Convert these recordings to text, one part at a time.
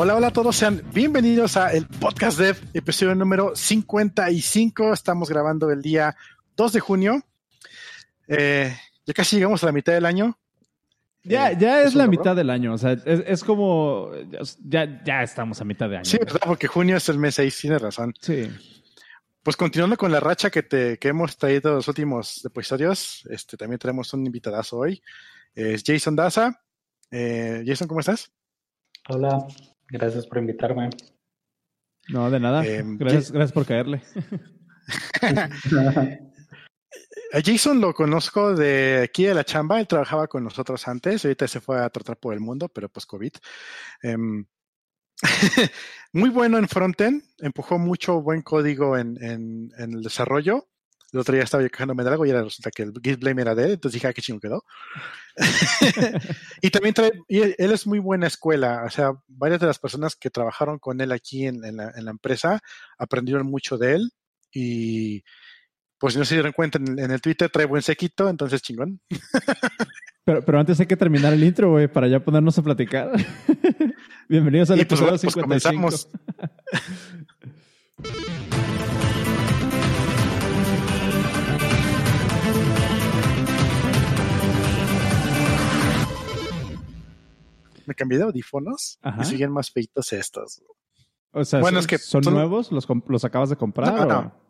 Hola, hola a todos, sean bienvenidos a el Podcast Dev, episodio número 55. Estamos grabando el día 2 de junio. Eh, ya casi llegamos a la mitad del año. Ya, Eh, ya es la mitad del año, o sea, es, es como, ya, ya estamos a mitad de año. Sí, verdad, porque junio es el mes 6, tienes razón. Sí. Pues continuando con la racha que, te, que hemos traído los últimos episodios, este, también tenemos un invitadazo hoy. Es Jason Daza. Eh, Jason, ¿cómo estás? Hola, gracias por invitarme. No, de nada. Eh, gracias, gracias por caerle. A Jason lo conozco de aquí de la chamba, él trabajaba con nosotros antes, ahorita se fue a tratar por el mundo, pero pues COVID. Em, muy bueno en frontend, empujó mucho buen código en, en- en el desarrollo. El otro día estaba yo quejándome de algo y ahora resulta que el Git Blame era de él, entonces dije, ah, qué chingo quedó. y también trae, y él, él es muy buena escuela, o sea, varias de las personas que trabajaron con él aquí en, en la, en la empresa aprendieron mucho de él y pues si no se dieron cuenta en, en el Twitter trae buen sequito, entonces chingón. Pero, pero antes hay que terminar el intro, güey, para ya ponernos a platicar. Bienvenidos al Y pues, episodio bueno, pues 55. comenzamos. Me cambié de audífonos Ajá. y siguen más feitos estos. O sea, Bueno, ¿son, es que ¿son son- nuevos? ¿Los, ¿Los acabas de comprar? No, o- no.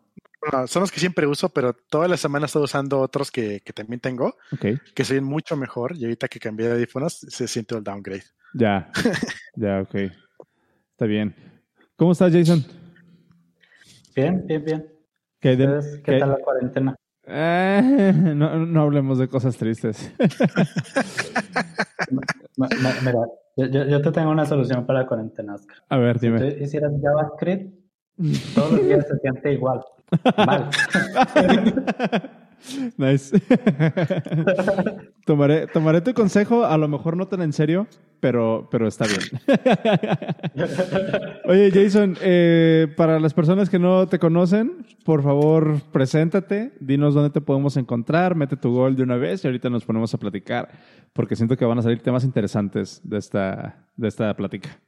No, son los que siempre uso, pero toda la semana estoy usando otros que, que también tengo, Ok, que se ven mucho mejor. Y ahorita que cambié de audífonos, se siente el downgrade. ya. ya, ok. Está bien. ¿Cómo estás, Jason? Bien, bien, bien. ¿Qué, hay de- ¿Ustedes ¿Qué qué- tal la cuarentena? Eh, no, no hablemos de cosas tristes. Mira, yo, te tengo una solución para la cuarentena, Oscar. A ver, Si dime. tú hicieras JavaScript, todos los días se siente igual. Mal. nice. tomaré, tomaré tu consejo, a lo mejor no tan en serio, pero, pero está bien. Oye, Jason, eh, para las personas que no te conocen, por favor, preséntate, dinos dónde te podemos encontrar, mete tu gol de una vez y ahorita nos ponemos a platicar, porque siento que van a salir temas interesantes de esta, de esta plática.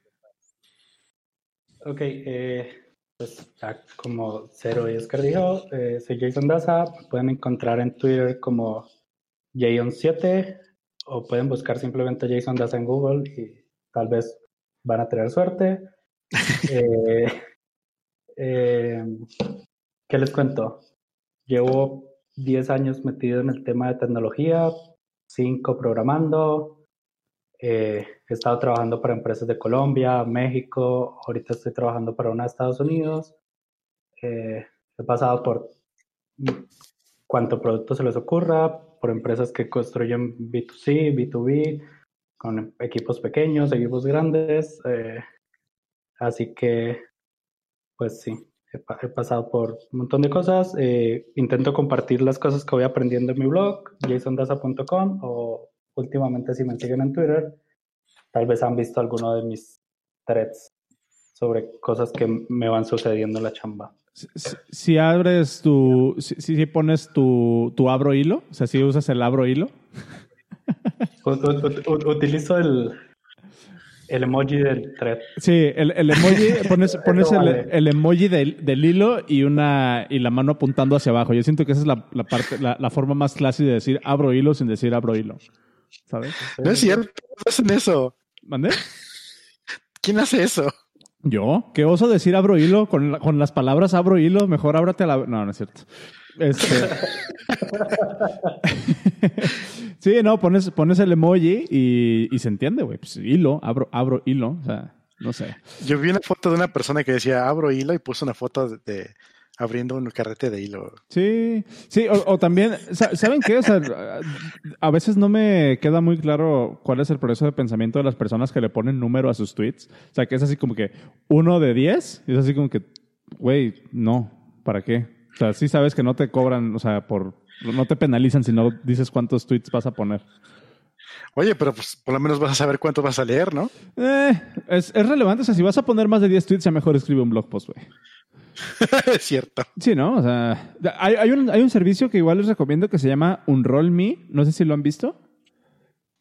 Ok, eh, pues como Cero y Oscar dijo, eh, soy Jason Daza. Me pueden encontrar en Twitter como Jason7 o pueden buscar simplemente Jason Daza en Google y tal vez van a tener suerte. Eh, eh, ¿Qué les cuento? Llevo 10 años metido en el tema de tecnología, 5 programando, eh, he estado trabajando para empresas de Colombia, México, ahorita estoy trabajando para una de Estados Unidos. Eh, he pasado por cuanto producto se les ocurra, por empresas que construyen B2C, B2B, con equipos pequeños, equipos grandes. eh, así que, pues sí, he, he pasado por un montón de cosas. intento compartir las cosas que voy aprendiendo en mi blog, jasondaza.com, o últimamente si me siguen en Twitter, tal vez han visto alguno de mis threads sobre cosas que me van sucediendo en la chamba. Si, abres tu, si, pones tu, tu abro hilo, o sea, si usas el abro hilo, utilizo el, el emoji del thread. Sí, el, el emoji, pones, pones el, emoji del, del hilo y una y la mano apuntando hacia abajo. Yo siento que esa es la, la parte, la, la forma más clásica de decir abro hilo sin decir abro hilo. ¿Sabes? No es cierto, no hacen eso. ¿Mandé? ¿Quién hace eso? ¿Yo? ¿Qué oso decir abro hilo? Con, la- con las palabras abro hilo, mejor ábrate a la... No, no es cierto. Este... sí, no, pones, pones el emoji y, y se entiende, güey. Pues hilo, abro, abro hilo. O sea, no sé. Yo vi una foto de una persona que decía abro hilo y puso una foto de, de abriendo un carrete de hilo. Sí, sí, o, o también, sa- ¿saben qué? O sea, a veces no me queda muy claro cuál es el proceso de pensamiento de las personas que le ponen número a sus tweets. O sea, que es así como que uno de diez, y es así como que, güey, no, ¿para qué? O sea, sí sabes que no te cobran, o sea, por, no te penalizan si no dices cuántos tweets vas a poner. Oye, pero pues por lo menos vas a saber cuánto vas a leer, ¿no? Eh, es, es relevante, o sea, si vas a poner más de 10 tweets, ya mejor escribe un blog post, güey. es cierto. Sí, ¿no? O sea, hay, hay un, hay un servicio que igual les recomiendo que se llama Unroll Me. No sé si lo han visto.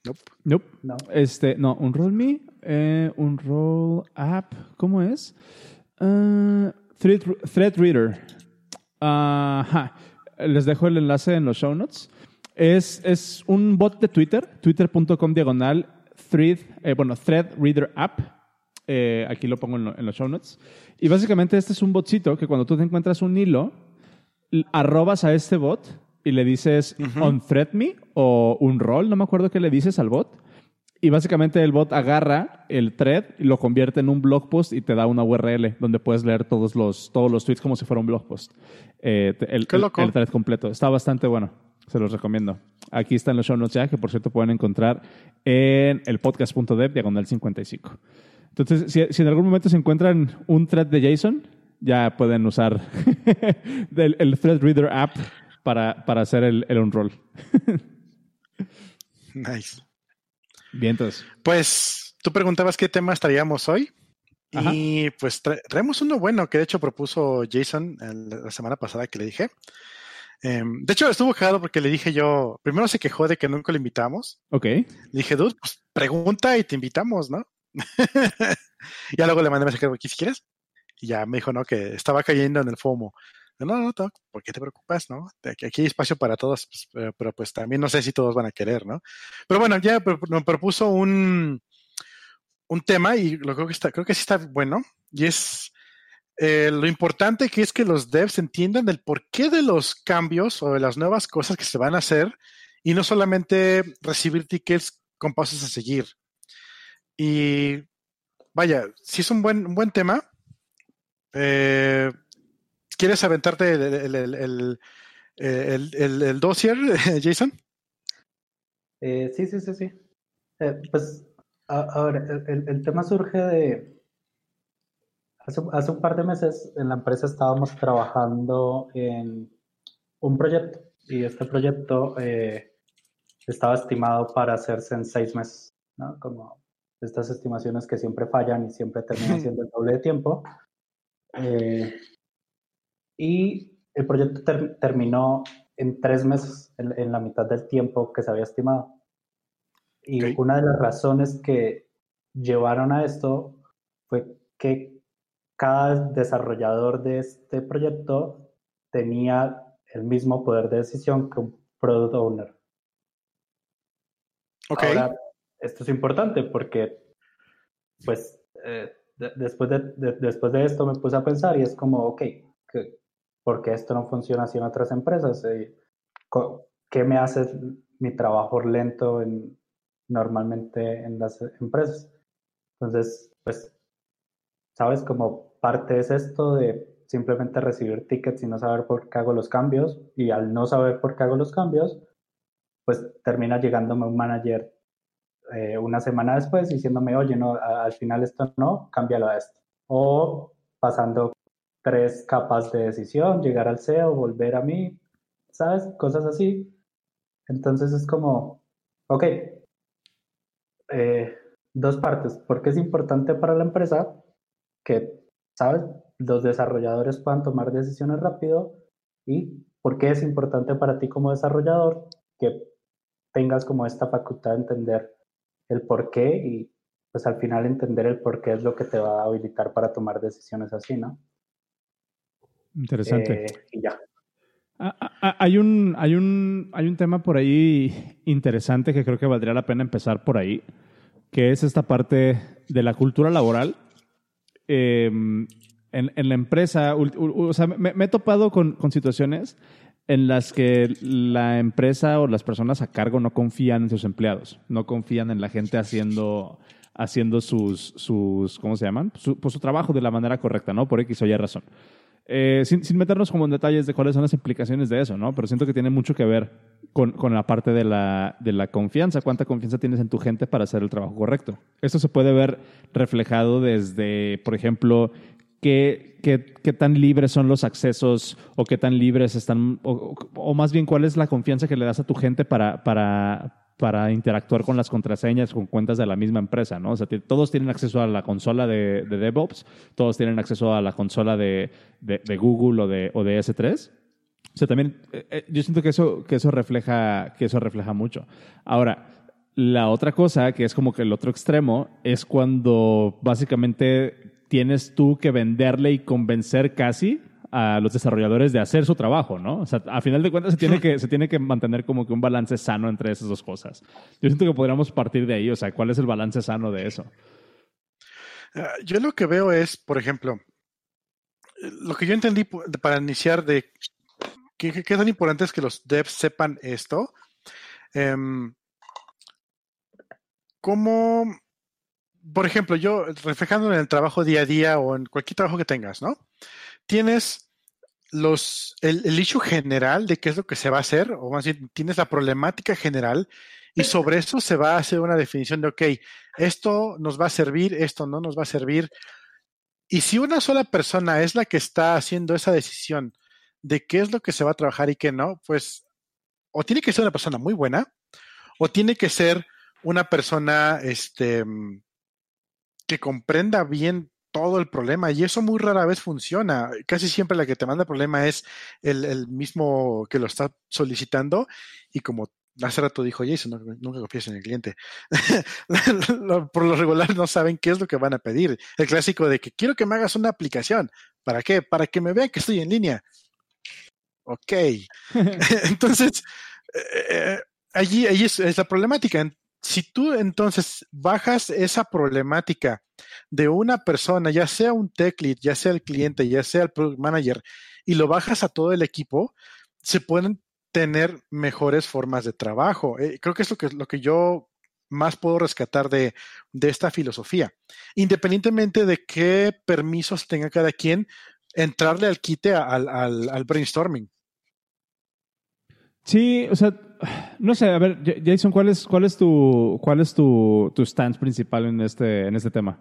Nope. Nope. No. Este, no, un roll me, eh, un roll app, ¿cómo es? Thread, thread Reader. Ajá. Les dejo el enlace en los show notes. Es, es un bot de Twitter, twitter.com diagonal thread, eh, bueno, thread reader app. Eh, aquí lo pongo en, lo- en los show notes. Y básicamente este es un botcito que cuando tú te encuentras un hilo, arrobas a este bot y le dices Ujú. on thread me o un rol, no me acuerdo qué le dices al bot. Y básicamente el bot agarra el thread y lo convierte en un blog post y te da una URL donde puedes leer todos los, todos los tweets como si fuera un blog post. Eh, el, Qué el- loco. el thread completo. Está bastante bueno. Se los recomiendo. Aquí están los show notes ya, que por cierto pueden encontrar en el podcast.dev diagonal 55. Entonces, si, si en algún momento se encuentran un thread de JSON, ya pueden usar el Thread Reader app para, para hacer el, el unroll. Nice. Bien, entonces. Pues tú preguntabas qué temas traíamos hoy. Ajá. Y pues tra- traemos uno bueno que de hecho propuso Jason la semana pasada que le dije. Em, de hecho, estuvo cagado porque le dije yo, primero se quejó de que nunca lo invitamos. Ok. Le dije, dude, pues pregunta y te invitamos, ¿no? ya luego le mandé mensaje, aquí si quieres. Y ya me dijo, no, que estaba cayendo en el FOMO. No, no, no, ¿por qué te preocupas, no? Aquí hay espacio para todos, pues, pero, pues también no sé si todos van a querer, ¿no? Pero bueno, ya nos propuso un, un tema y creo que está, creo que sí está bueno. Y es eh, lo importante que es que los devs entiendan el porqué de los cambios o de las nuevas cosas que se van a hacer y no solamente recibir tickets con pasos a seguir. Y vaya, si es un buen, buen tema. Eh, ¿Quieres aventarte el, el, el, el, dossier, Jason? Eh, sí, sí, sí, sí. Eh, pues a- ahora, el tema surge de... Hace, hace un par de meses en la empresa estábamos trabajando en un proyecto y este proyecto eh, estaba estimado para hacerse en seis meses, ¿no? Como estas estimaciones que siempre fallan y siempre terminan siendo el doble de tiempo. Eh, y el proyecto ter- terminó en tres meses, en, en la mitad del tiempo que se había estimado. Y una de las razones que llevaron a esto fue que cada desarrollador de este proyecto tenía el mismo poder de decisión que un product owner. Ok. Ahora, esto es importante porque, pues, eh, de- después, de, de- después de esto me puse a pensar y es como, ok, que- ¿por qué esto no funciona así en otras empresas? ¿Qué me hace mi trabajo lento en, normalmente en las empresas? Entonces, pues, ¿sabes? Como parte es esto de simplemente recibir tickets y no saber por qué hago los cambios y al no saber por qué hago los cambios, pues termina llegándome un manager eh, una semana después diciéndome, oye, no, al final esto no, cámbialo a esto. O pasando tres capas de decisión, llegar al CEO, volver a mí, ¿sabes? Cosas así. Entonces es como, ok, eh, dos partes. ¿Por qué es importante para la empresa que, ¿sabes? Los desarrolladores puedan tomar decisiones rápido y por qué es importante para ti como desarrollador que tengas como esta facultad de entender el por qué y pues al final entender el por qué es lo que te va a habilitar para tomar decisiones así, ¿no? Interesante. Eh, y ya. Ah, ah, ah, Hay un, hay, un, hay un tema por ahí interesante que creo que valdría la pena empezar por ahí, que es esta parte de la cultura laboral. Eh, en, en la empresa, o sea, me, me he topado con, con situaciones en las que la empresa o las personas a cargo no confían en sus empleados, no confían en la gente haciendo, haciendo sus, sus, ¿cómo se llaman? Su, pues su trabajo de la manera correcta, ¿no? Por X o Y razón. Eh, sin, meternos como en detalles de cuáles son las implicaciones de eso, ¿no? Pero siento que tiene mucho que ver con, con la parte de la, de la confianza. ¿Cuánta confianza tienes en tu gente para hacer el trabajo correcto? Esto se puede ver reflejado desde, por ejemplo, qué, qué, qué tan libres son los accesos o qué tan libres están, o, más bien cuál es la confianza que le das a tu gente para, para, para interactuar con las contraseñas, con cuentas de la misma empresa, ¿no? O sea, todos tienen acceso a la consola de, de DevOps, todos tienen acceso a la consola de, de- de Google o de, o de S3. O sea, también eh, eh, yo siento que eso, que eso refleja, que eso refleja mucho. Ahora, La otra cosa, que es como que el otro extremo, es cuando básicamente tienes tú que venderle y convencer casi a los desarrolladores de hacer su trabajo, ¿no? O sea, a final de cuentas se tiene que, se tiene que mantener como que un balance sano entre esas dos cosas. Yo siento que podríamos partir de ahí, o sea, ¿cuál es el balance sano de eso? Ah, yo lo que veo es, por ejemplo, lo que yo entendí para iniciar de qué, tan importante es que los devs sepan esto. Um, ¿Cómo, por ejemplo, yo reflejando en el trabajo día a día o en cualquier trabajo que tengas, ¿no? tienes los, el, el issue general de qué es lo que se va a hacer, o más bien tienes la problemática general, y sobre eso se va a hacer una definición de, ok, esto nos va a servir, esto no nos va a servir. Y si una sola persona es la que está haciendo esa decisión de qué es lo que se va a trabajar y qué no, pues o tiene que ser una persona muy buena, o tiene que ser una persona este, que comprenda bien todo el problema y eso muy rara vez funciona. Casi siempre la que te manda el problema es el, el mismo que lo está solicitando y como hace rato dijo Jason, nunca confíes en el cliente. Por lo regular no saben qué es lo que van a pedir. El clásico de que quiero que me hagas una aplicación. ¿Para qué? Para que me vean que estoy en línea. Ok. Entonces, eh, allí, allí es, es, la problemática si tú entonces bajas esa problemática de una persona, ya sea un tech lead, ya sea el cliente, ya sea el product manager, y lo bajas a todo el equipo, se pueden tener mejores formas de trabajo. Eh, creo que es lo que, lo que yo más puedo rescatar de, de esta filosofía. Independientemente de qué permisos tenga cada quien, entrarle al quite al, al, al brainstorming. Sí, o sea, no sé, a ver, Jason, ¿cuál es, cuál es tu, cuál es tu, tu stance principal en este, en este tema?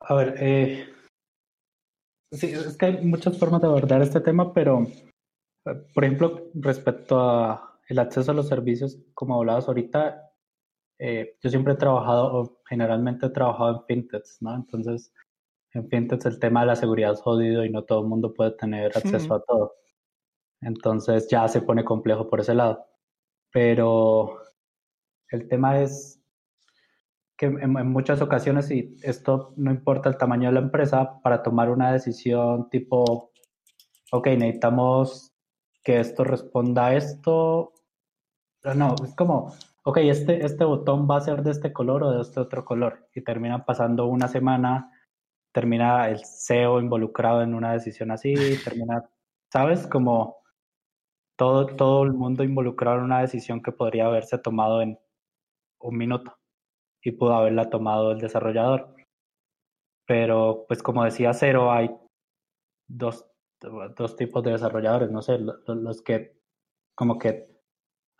A ver, eh, sí, es que hay muchas formas de abordar este tema, pero, por ejemplo, respecto a el acceso a los servicios, como hablabas ahorita, eh, yo siempre he trabajado, o generalmente he trabajado en fintechs, ¿no? Entonces, en fintechs el tema de la seguridad es jodido y no todo el mundo puede tener acceso a todo. Entonces ya se pone complejo por ese lado. Pero el tema es que en, muchas ocasiones, y esto no importa el tamaño de la empresa, para tomar una decisión tipo, ok, necesitamos que esto responda a esto. No, es como, ok, este, este botón va a ser de este color o de este otro color. Y terminan pasando una semana, termina el CEO involucrado en una decisión así, termina, ¿sabes? Como todo, todo el mundo involucrado en una decisión que podría haberse tomado en un minuto y pudo haberla tomado el desarrollador. Pero, pues como decía Cero, hay dos, dos tipos de desarrolladores, no sé, los, los que como que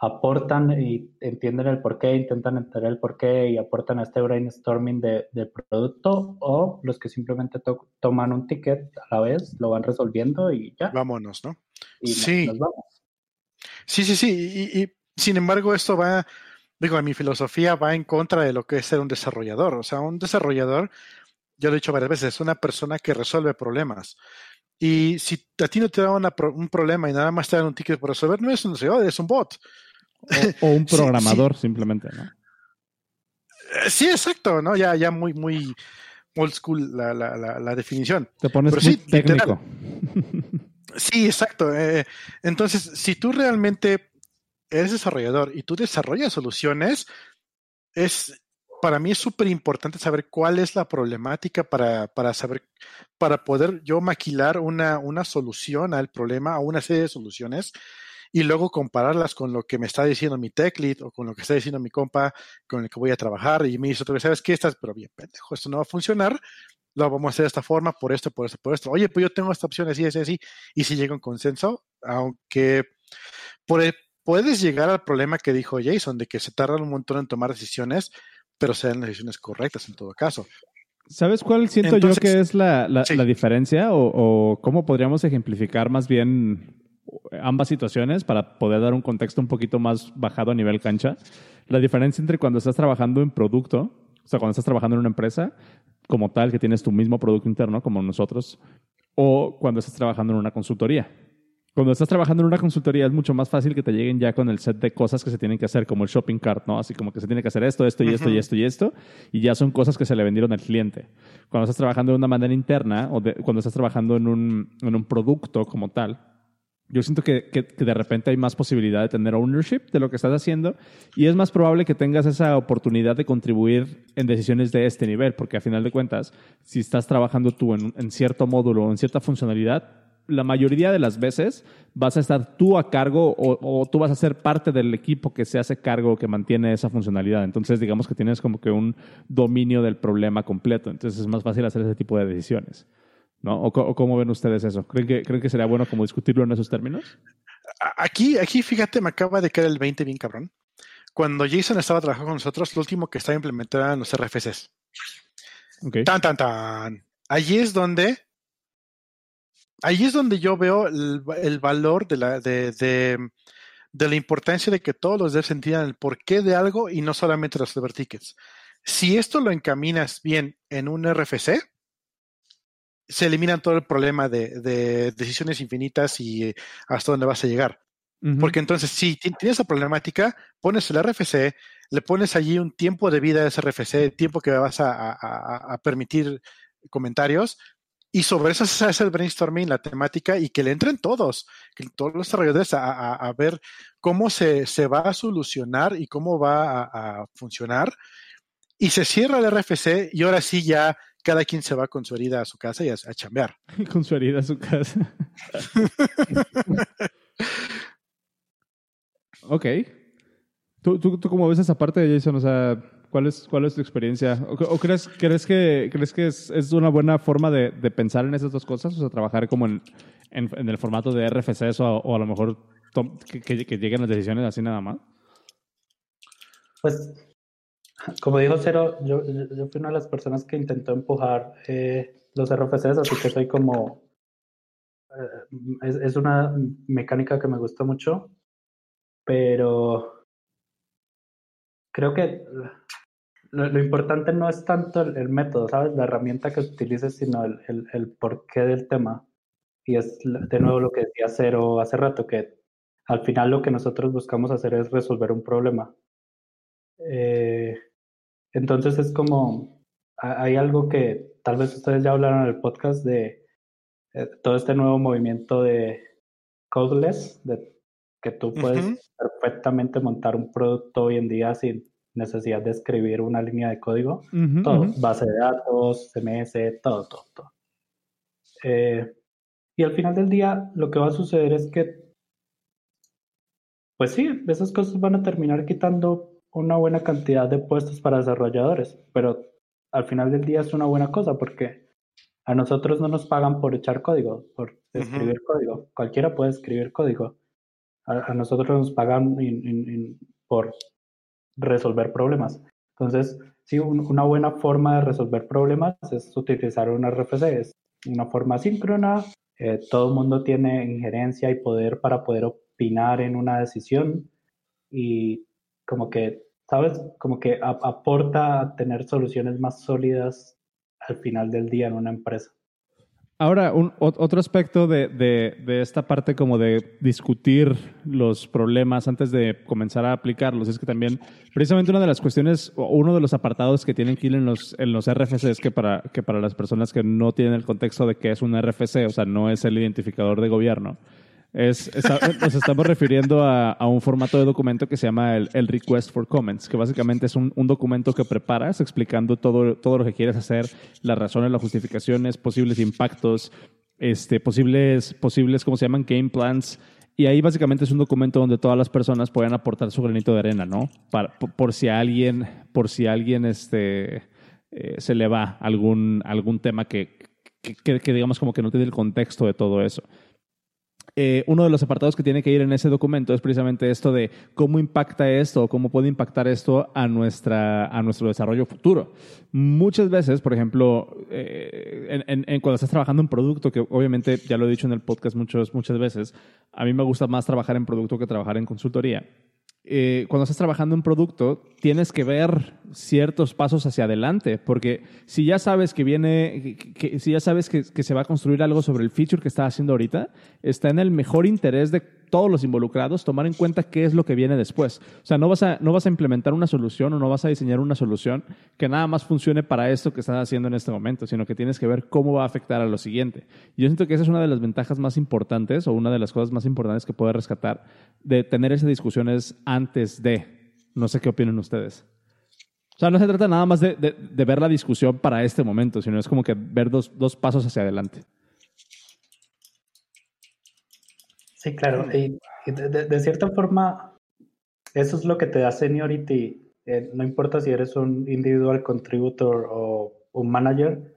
aportan y entienden el porqué, intentan entender el porqué y aportan a este brainstorming de, del producto, o los que simplemente to toman un ticket a la vez, lo van resolviendo y ya. Vámonos, ¿no? Y sí. nos, nos vamos. Sí, sí, sí. Y, y, sin embargo, esto va, digo, mi filosofía va en contra de lo que es ser un desarrollador. O sea, un desarrollador, yo lo he dicho varias veces, es una persona que resuelve problemas. Y si a ti no te da una, un problema y nada más te dan un ticket por resolver, no es un desarrollador, es un bot. O, o un programador sí, sí. simplemente, ¿no? Sí, exacto, ¿no? Ya, ya muy, muy old school la, la, la, la definición. Te pones Pero muy sí, técnico. Sí, exacto. Eh, entonces, si tú realmente eres desarrollador y tú desarrollas soluciones, es para mí es súper importante saber cuál es la problemática para, para saber, para poder yo maquilar una, una solución al problema, a una serie de soluciones, y luego compararlas con lo que me está diciendo mi tech lead o con lo que está diciendo mi compa con el que voy a trabajar, y me dice otra vez, ¿sabes qué? Estás, pero bien, pendejo, esto no va a funcionar, lo vamos a hacer de esta forma, por esto, por esto, por esto. Oye, pues yo tengo esta opción así, así, así. Y si llega un consenso, aunque por el, puedes llegar al problema que dijo Jason, de que se tardan un montón en tomar decisiones, pero sean las decisiones correctas en todo caso. ¿Sabes cuál siento Entonces, yo que es la, la, sí. la diferencia o, o, cómo podríamos ejemplificar más bien ambas situaciones para poder dar un contexto un poquito más bajado a nivel cancha? La diferencia entre cuando estás trabajando en producto, o sea, cuando estás trabajando en una empresa como tal, que tienes tu mismo producto interno como nosotros, o cuando estás trabajando en una consultoría. Cuando estás trabajando en una consultoría es mucho más fácil que te lleguen ya con el set de cosas que se tienen que hacer, como el shopping cart, ¿no? Así como que se tiene que hacer esto, esto y esto y esto y esto, y ya son cosas que se le vendieron al cliente. Cuando estás trabajando de una manera interna o cuando estás trabajando en un, en un producto como tal, yo siento que, que, de repente hay más posibilidad de tener ownership de lo que estás haciendo y es más probable que tengas esa oportunidad de contribuir en decisiones de este nivel, porque a final de cuentas, si estás trabajando tú en, en cierto módulo o en cierta funcionalidad, la mayoría de las veces vas a estar tú a cargo o, tú vas a ser parte del equipo que se hace cargo, que mantiene esa funcionalidad. Entonces, digamos que tienes como que un dominio del problema completo. Entonces, es más fácil hacer ese tipo de decisiones. ¿No? ¿O, cómo ven ustedes eso? ¿Creen que, ¿Creen que sería bueno como discutirlo en esos términos? Aquí, aquí, fíjate, me acaba de caer el 20 bien cabrón. Cuando Jason estaba trabajando con nosotros, lo último que estaba implementando eran los RFCs. Tan, tan, tan. Allí es donde ahí es donde yo veo el, valor de la, de, de, la importancia de que todos los devs entiendan el porqué de algo y no solamente los tickets. Si esto lo encaminas bien en un RFC, se eliminan todo el problema de, de decisiones infinitas y hasta dónde vas a llegar. Porque entonces, si tienes esa problemática, pones el RFC, le pones allí un tiempo de vida a ese RFC, tiempo que vas a, a permitir comentarios, y sobre eso se hace el brainstorming, la temática, y que le entren todos, que todos los desarrolladores a, ver cómo se, se, va a solucionar y cómo va a, funcionar. Y se cierra el RFC y ahora sí ya cada quien se va con su herida a su casa y a, chambear. con su herida a su casa. ok. ¿Tú, tú, ¿Tú cómo ves esa parte de Jason? O sea, ¿Cuál es, cuál es tu experiencia? ¿O, crees, crees que, crees que es, es una buena forma de, de, pensar en esas dos cosas? O sea, trabajar como en, en, el formato de RFCs o, o a lo mejor que, que, lleguen las decisiones así nada más. Pues, como dijo Cero, yo, yo fui una de las personas que intentó empujar eh, los RFCs, así que soy como... Eh, es, es una mecánica que me gusta mucho, pero creo que lo, importante no es tanto el, método, ¿sabes? La herramienta que utilices, sino el, el, el, porqué del tema. Y es de nuevo lo que decía Cero hace rato, que al final lo que nosotros buscamos hacer es resolver un problema. Eh, entonces es como, hay algo que tal vez ustedes ya hablaron en el podcast de eh, todo este nuevo movimiento de codeless, de que tú puedes perfectamente montar un producto hoy en día sin necesidad de escribir una línea de código, todo, base de datos, CMS, todo, todo, todo. Eh, y al final del día, lo que va a suceder es que, pues sí, esas cosas van a terminar quitando una buena cantidad de puestos para desarrolladores, pero al final del día es una buena cosa porque a nosotros no nos pagan por echar código, por escribir código. Cualquiera puede escribir código. A, nosotros nos pagan por resolver problemas. Entonces, sí, una buena forma de resolver problemas es utilizar un RFC, es una forma síncrona, eh, todo el mundo tiene injerencia y poder para poder opinar en una decisión y como que, ¿sabes? Como que aporta a tener soluciones más sólidas al final del día en una empresa. Ahora, un, otro aspecto de, de, esta parte como de discutir los problemas antes de comenzar a aplicarlos es que también, precisamente una de las cuestiones, uno de los apartados que tienen que ir en los, en los RFC es que para, que para las personas que no tienen el contexto de qué es un RFC, o sea, no es el identificador de gobierno, es, nos estamos refiriendo a, un formato de documento que se llama el, Request for Comments, que básicamente es un, documento que preparas explicando todo, todo lo que quieres hacer, las razones, las justificaciones, posibles impactos, este, posibles, posibles, ¿cómo se llaman? Game plans. Y ahí básicamente es un documento donde todas las personas pueden aportar su granito de arena, ¿no? Para, por, si a alguien, por si alguien este, eh, se le va algún, algún tema que, que, que digamos como que no tiene el contexto de todo eso. Eh, uno de los apartados que tiene que ir en ese documento es precisamente esto de cómo impacta esto o cómo puede impactar esto a, nuestra, a nuestro desarrollo futuro. Muchas veces, por ejemplo, eh, cuando estás trabajando en producto, que obviamente ya lo he dicho en el podcast muchas muchas veces, a mí me gusta más trabajar en producto que trabajar en consultoría. Eh, cuando estás trabajando en producto, tienes que ver ciertos pasos hacia adelante, porque si ya sabes que viene, si ya sabes que, que, se va a construir algo sobre el feature que está haciendo ahorita, está en el mejor interés de todos los involucrados tomar en cuenta qué es lo que viene después. O sea, no vas a, no vas a implementar una solución o no vas a diseñar una solución que nada más funcione para esto que estás haciendo en este momento, sino que tienes que ver cómo va a afectar a lo siguiente. Yo siento que esa es una de las ventajas más importantes o una de las cosas más importantes que puedes rescatar de tener esas discusiones antes de. No sé qué opinan ustedes. O sea, no se trata nada más de, de, ver la discusión para este momento, sino es como que ver dos, dos pasos hacia adelante. Sí, claro. Y de, cierta forma, eso es lo que te da seniority. Eh, no importa si eres un individual contributor o un manager,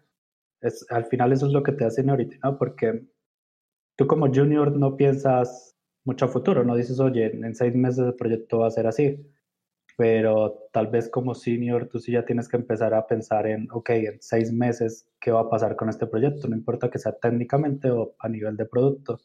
es, al final eso es lo que te da seniority, ¿no? Porque tú como junior no piensas mucho a futuro, no dices, oye, en seis meses el proyecto va a ser así pero tal vez como senior tú sí ya tienes que empezar a pensar en, ok, en seis meses, ¿qué va a pasar con este proyecto? No importa que sea técnicamente o a nivel de producto.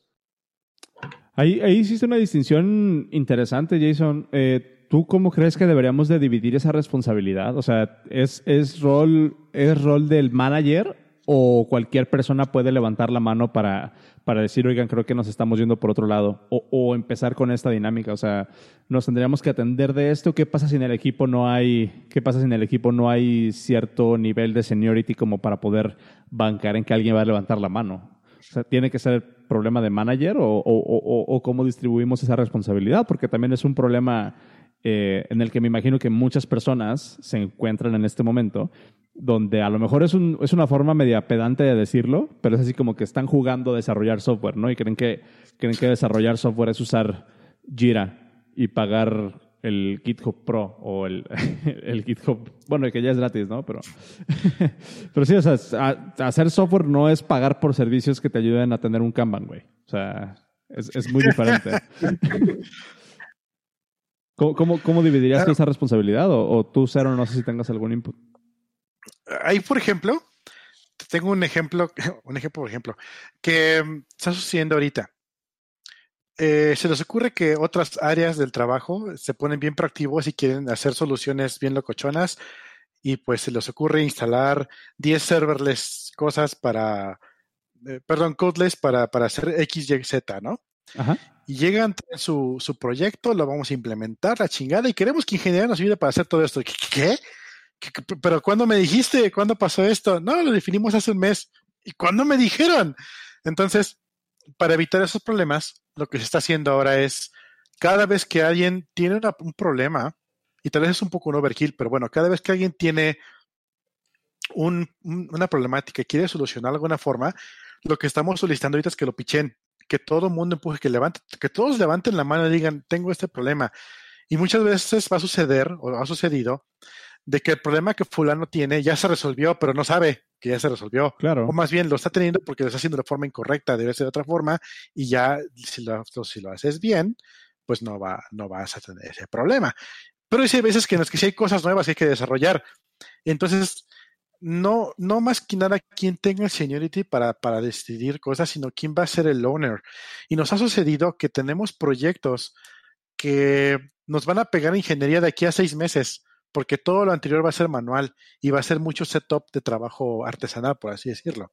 Ahí, ahí hiciste una distinción interesante, Jason. Eh, ¿Tú cómo crees que deberíamos de dividir esa responsabilidad? O sea, ¿es, rol, ¿es rol del manager o cualquier persona puede levantar la mano para, para decir, oigan, creo que nos estamos yendo por otro lado, o, o, empezar con esta dinámica. O sea, nos tendríamos que atender de esto. ¿Qué pasa si en el equipo no hay, qué pasa si en el equipo no hay cierto nivel de seniority como para poder bancar en que alguien va a levantar la mano? O sea, ¿tiene que ser problema de manager o, cómo distribuimos esa responsabilidad? Porque también es un problema eh, en el que me imagino que muchas personas se encuentran en este momento, donde a lo mejor es una forma media pedante de decirlo, pero es así como que están jugando a desarrollar software, ¿no? Y creen que, creen que desarrollar software es usar Jira y pagar el GitHub Pro o el, el GitHub, bueno, que ya es gratis, ¿no? Pero, pero sí, o sea, hacer software no es pagar por servicios que te ayuden a tener un Kanban, güey. O sea, es, es muy diferente. ¿Cómo, cómo, dividirías esa responsabilidad? O, tú, Cero, no sé si tengas algún input. Ahí, por ejemplo, tengo un ejemplo, un ejemplo, por ejemplo, que mm, está sucediendo ahorita. Eh, se les ocurre que otras áreas del trabajo se ponen bien proactivos y quieren hacer soluciones bien locochonas y pues se les ocurre instalar 10 serverless cosas para, eh, perdón, codeless para, para hacer X, Y, Z, ¿no? Ajá y llegan su, su proyecto, lo vamos a implementar, la chingada, y queremos que ingeniería nos ayude para hacer todo esto. ¿Qué? pero cuándo me dijiste? ¿Cuándo pasó esto? No, lo definimos hace un mes. ¿Y cuándo me dijeron? Entonces, para evitar esos problemas, lo que se está haciendo ahora es, cada vez que alguien tiene un problema, y tal vez es un poco un overkill, pero bueno, cada vez que alguien tiene un, una problemática y quiere solucionar de alguna forma, lo que estamos solicitando ahorita es que lo pichen que todo el mundo empuje, que levante, que todos levanten la mano y digan, tengo este problema. Y muchas veces va a suceder, o ha sucedido, de que el problema que fulano tiene ya se resolvió, pero no sabe que ya se resolvió. Claro. O más bien lo está teniendo porque lo está haciendo de forma incorrecta, debe ser de otra forma, y ya si lo, si lo haces bien, pues no, va, no vas a tener ese problema. Pero hay veces que en las que si hay cosas nuevas hay que desarrollar. Entonces, no, no más que nada quién tenga el seniority para, para decidir cosas, sino quién va a ser el owner. Y nos ha sucedido que tenemos proyectos que nos van a pegar ingeniería de aquí a seis meses, porque todo lo anterior va a ser manual y va a ser mucho setup de trabajo artesanal, por así decirlo.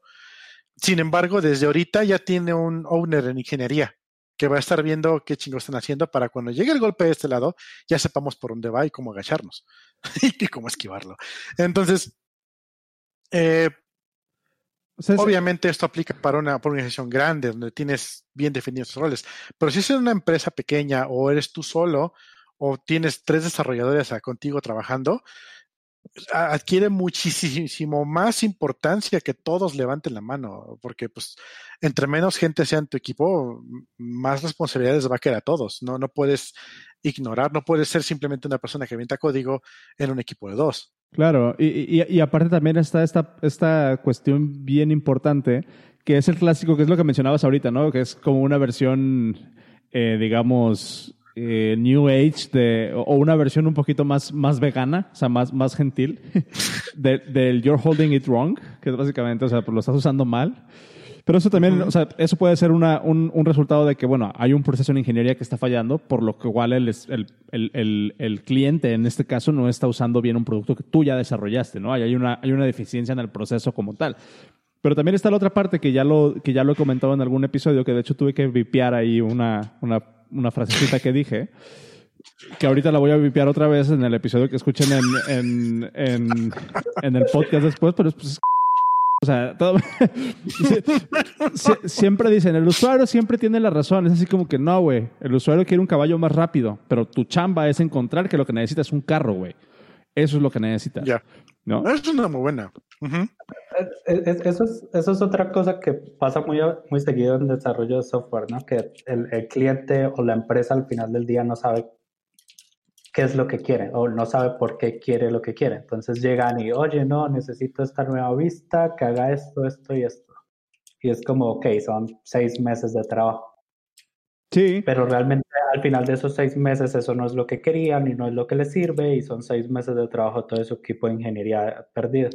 Sin embargo, desde ahorita ya tiene un owner en ingeniería que va a estar viendo qué chingos están haciendo para cuando llegue el golpe de este lado, ya sepamos por dónde va y cómo agacharnos y cómo esquivarlo. Entonces, eh, obviamente esto aplica para una, organización grande donde tienes bien definidos roles, pero si es una empresa pequeña o eres tú solo o tienes tres desarrolladores contigo trabajando, adquiere muchísimo más importancia que todos levanten la mano, porque pues entre menos gente sea en tu equipo, más responsabilidades va a quedar a todos. No, no puedes ignorar, no puedes ser simplemente una persona que avienta código en un equipo de dos. Claro, y, y, aparte también está esta, esta cuestión bien importante, que es el clásico, que es lo que mencionabas ahorita, ¿no? Que es como una versión, eh, digamos, eh, New Age de, o una versión un poquito más, más vegana, o sea, más, más gentil, del You're Holding It Wrong, que es básicamente, o sea, pues lo estás usando mal. Pero eso también, o sea, eso puede ser una, un, un, resultado de que, bueno, hay un proceso en ingeniería que está fallando, por lo que igual el, el, el, el, cliente en este caso no está usando bien un producto que tú ya desarrollaste, ¿no? Hay, una, hay una deficiencia en el proceso como tal. Pero también está la otra parte que ya lo, que ya lo he comentado en algún episodio, que de hecho tuve que vipiar ahí una, una, una frasecita que dije que ahorita la voy a vipiar otra vez en el episodio que escuchen en, en, en, en el podcast después, pero es pues, o sea, todo... siempre dicen, el usuario siempre tiene la razón. Es así como que no, güey. El usuario quiere un caballo más rápido, pero tu chamba es encontrar que lo que necesitas es un carro, güey. Eso es lo que necesitas. Ya. ¿no? Es una muy buena. Eso, es, eso es otra cosa que pasa muy, muy seguido en desarrollo de software, ¿no? Que el, el cliente o la empresa al final del día no sabe qué es lo que quiere o no sabe por qué quiere lo que quiere. Entonces llegan y, oye, no, necesito esta nueva vista, que haga esto, esto y esto. Y es como, ok, son seis meses de trabajo. Sí. Pero realmente al final de esos seis meses eso no es lo que querían y no es lo que les sirve y son seis meses de trabajo todo su equipo de ingeniería perdido.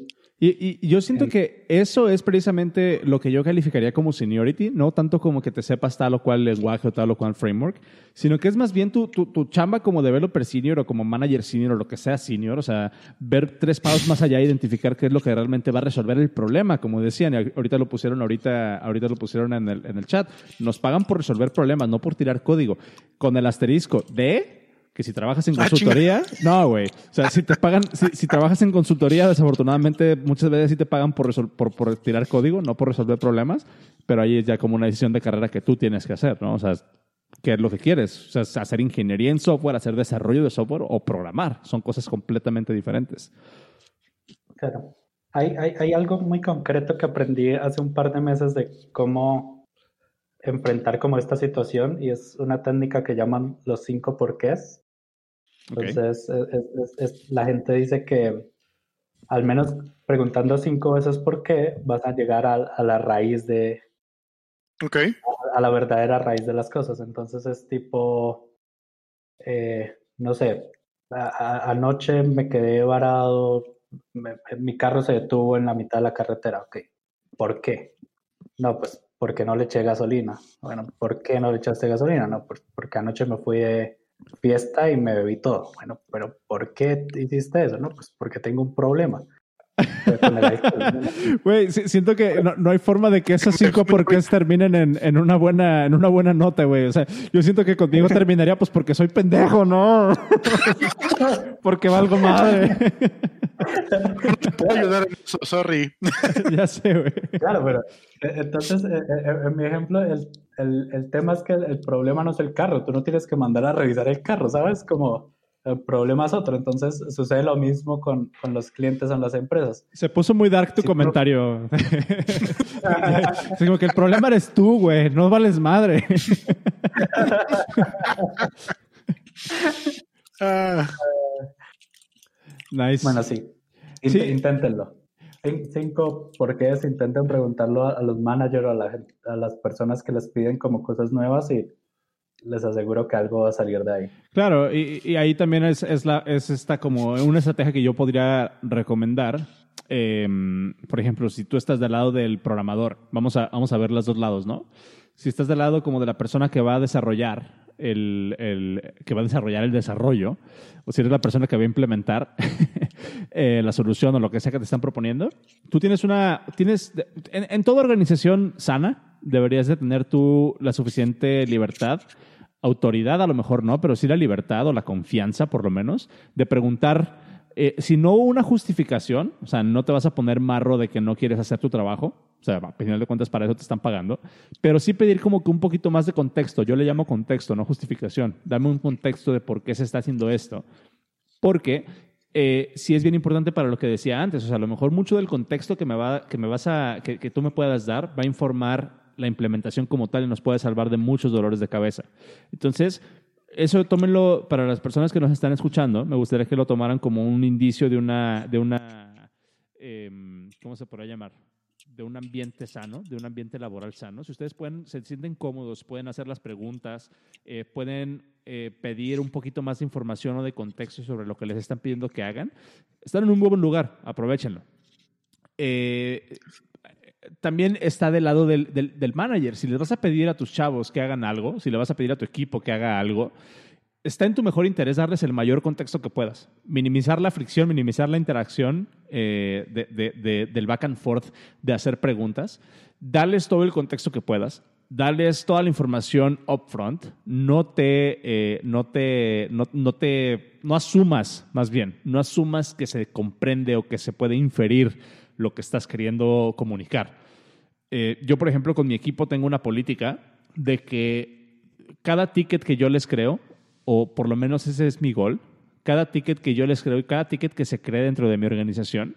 Y, y yo siento que eso es precisamente lo que yo calificaría como seniority, no tanto como que te sepas tal o cual lenguaje o tal o cual framework, sino que es más bien tu, tu, tu chamba como developer senior o como manager senior o lo que sea senior, o sea, ver tres pasos más allá, identificar qué es lo que realmente va a resolver el problema, como decían, y ahorita lo pusieron, ahorita, ahorita lo pusieron en el, en el chat, nos pagan por resolver problemas, no por tirar código, con el asterisco de que si trabajas en ah, consultoría, no, güey. O sea, si te pagan, si, trabajas en consultoría, desafortunadamente muchas veces sí te pagan por, por, por, tirar código, no por resolver problemas, pero ahí es ya como una decisión de carrera que tú tienes que hacer, ¿no? O sea, ¿qué es lo que quieres? O sea, hacer ingeniería en software, hacer desarrollo de software o programar. Son cosas completamente diferentes. Claro. Hay, hay, hay algo muy concreto que aprendí hace un par de meses de cómo enfrentar como esta situación y es una técnica que llaman los cinco porqués. Entonces, es, la gente dice que al menos preguntando cinco veces por qué, vas a llegar a, la raíz de... Okay. A, la verdadera raíz de las cosas. Entonces es tipo, eh, no sé, anoche me quedé varado, mi carro se detuvo en la mitad de la carretera. Ok, ¿por qué? No, pues porque no le eché gasolina. Bueno, ¿por qué no le echaste gasolina? No, porque anoche me fui de fiesta y me bebí todo. Bueno, pero ¿por qué hiciste eso? No, pues porque tengo un problema. Güey, siento que no, hay forma de que esos cinco porqués terminen en, en, una buena, en una buena nota, güey. O sea, yo siento que contigo terminaría pues porque soy pendejo, ¿no? porque valgo madre. No te puedo ayudar en eso, sorry. ya sé, güey. Claro, pero e, entonces, e, e, en mi ejemplo, el, el, el tema es que el problema no es el carro. Tú no tienes que mandar a revisar el carro, ¿sabes? Como el problema es otro. Entonces sucede lo mismo con, con los clientes en las empresas. Se puso muy dark tu comentario. como que el problema eres tú, güey. No vales madre. Ah. Nice. Bueno, sí. Inténtenlo. Cinco es intenten preguntarlo a, los managers o a, la, a las personas que les piden como cosas nuevas y les aseguro que algo va a salir de ahí. Claro, y, ahí también es, es, la, es esta como una estrategia que yo podría recomendar. Em, por ejemplo, si tú estás del lado del programador, vamos a, vamos a ver los dos lados, ¿no? Si estás del lado como de la persona que va a desarrollar el, el, que va a desarrollar el desarrollo, o si eres la persona que va a implementar eh, la solución o lo que sea que te están proponiendo, tú tienes una, tienes, en, en toda organización sana, deberías de tener tú la suficiente libertad autoridad a lo mejor no, pero sí la libertad o la confianza por lo menos de preguntar, eh, si no una justificación, o sea, no te vas a poner marro de que no quieres hacer tu trabajo, o sea, a final de cuentas para eso te están pagando, pero sí pedir como que un poquito más de contexto, yo le llamo contexto, no justificación, dame un contexto de por qué se está haciendo esto, porque eh, sí es bien importante para lo que decía antes, o sea, a lo mejor mucho del contexto que me, va, que me vas a, que, que tú me puedas dar va a informar la implementación como tal y nos puede salvar de muchos dolores de cabeza. Entonces, eso tómenlo para las personas que nos están escuchando. Me gustaría que lo tomaran como un indicio de una, de una em, ¿cómo se podría llamar? De un ambiente sano, de un ambiente laboral sano. Si ustedes pueden, se sienten cómodos, pueden hacer las preguntas, eh, pueden eh, pedir un poquito más de información o de contexto sobre lo que les están pidiendo que hagan, están en un buen lugar, aprovechenlo. Eh, también está del lado del, del, del, manager. Si le vas a pedir a tus chavos que hagan algo, si le vas a pedir a tu equipo que haga algo, está en tu mejor interés darles el mayor contexto que puedas. Minimizar la fricción, minimizar la interacción eh, de, del back and forth, de hacer preguntas. Darles todo el contexto que puedas. Darles toda la información upfront. No te, eh, no te, no, no te, no asumas, más bien, no asumas que se comprende o que se puede inferir lo que estás queriendo comunicar. Eh, yo, por ejemplo, con mi equipo tengo una política de que cada ticket que yo les creo, o por lo menos ese es mi gol, cada ticket que yo les creo y cada ticket que se cree dentro de mi organización,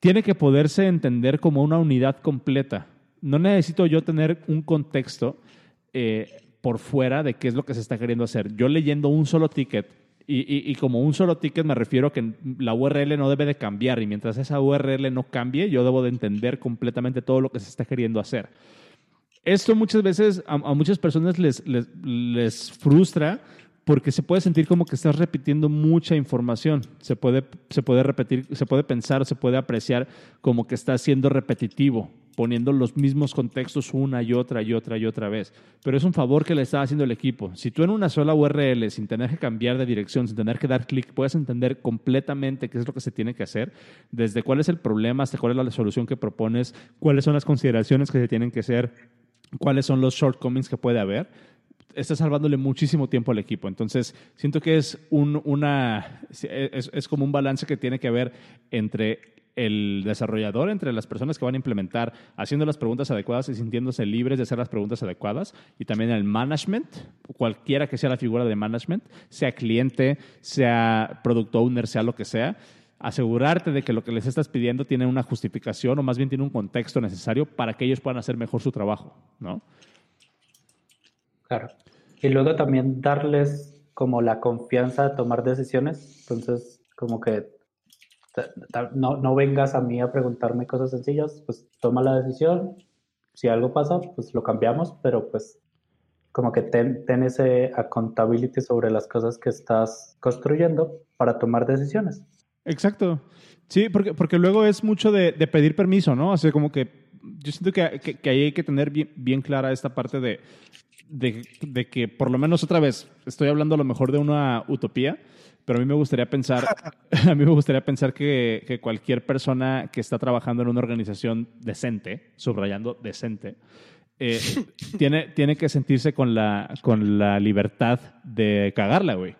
tiene que poderse entender como una unidad completa. No necesito yo tener un contexto eh, por fuera de qué es lo que se está queriendo hacer. Yo leyendo un solo ticket y, y, como un solo ticket me refiero a que la URL no debe de cambiar y mientras esa URL no cambie, yo debo de entender completamente todo lo que se está queriendo hacer. Esto muchas veces a, a muchas personas les, les, les, frustra porque se puede sentir como que estás repitiendo mucha información. Se puede, se puede repetir, se puede pensar, se puede apreciar como que está siendo repetitivo poniendo los mismos contextos una y otra y otra y otra vez. Pero es un favor que le está haciendo el equipo. Si tú en una sola URL, sin tener que cambiar de dirección, sin tener que dar clic, puedes entender completamente qué es lo que se tiene que hacer, desde cuál es el problema hasta cuál es la solución que propones, cuáles son las consideraciones que se tienen que hacer, cuáles son los shortcomings que puede haber, está salvándole muchísimo tiempo al equipo. Entonces, siento que es, un, una, es como un balance que tiene que haber entre el desarrollador, entre las personas que van a implementar, haciendo las preguntas adecuadas y sintiéndose libres de hacer las preguntas adecuadas, y también el management, cualquiera que sea la figura de management, sea cliente, sea product owner, sea lo que sea, asegurarte de que lo que les estás pidiendo tiene una justificación o más bien tiene un contexto necesario para que ellos puedan hacer mejor su trabajo, ¿no? Claro. Y luego también darles como la confianza de tomar decisiones. Entonces, como que no, no vengas a mí a preguntarme cosas sencillas, pues toma la decisión. Si algo pasa, pues lo cambiamos, pero pues como que ten, ten ese accountability sobre las cosas que estás construyendo para tomar decisiones. Exacto. Sí, porque, porque luego es mucho de, pedir permiso, ¿no? O sea, como que yo siento que, que, que ahí hay que tener bien, bien clara esta parte de, de, de, que por lo menos otra vez, estoy hablando a lo mejor de una utopía, pero a mí me gustaría pensar, a mí me gustaría pensar que, que, cualquier persona que está trabajando en una organización decente, subrayando decente, eh, tiene, tiene que sentirse con la, con la libertad de cagarla, güey.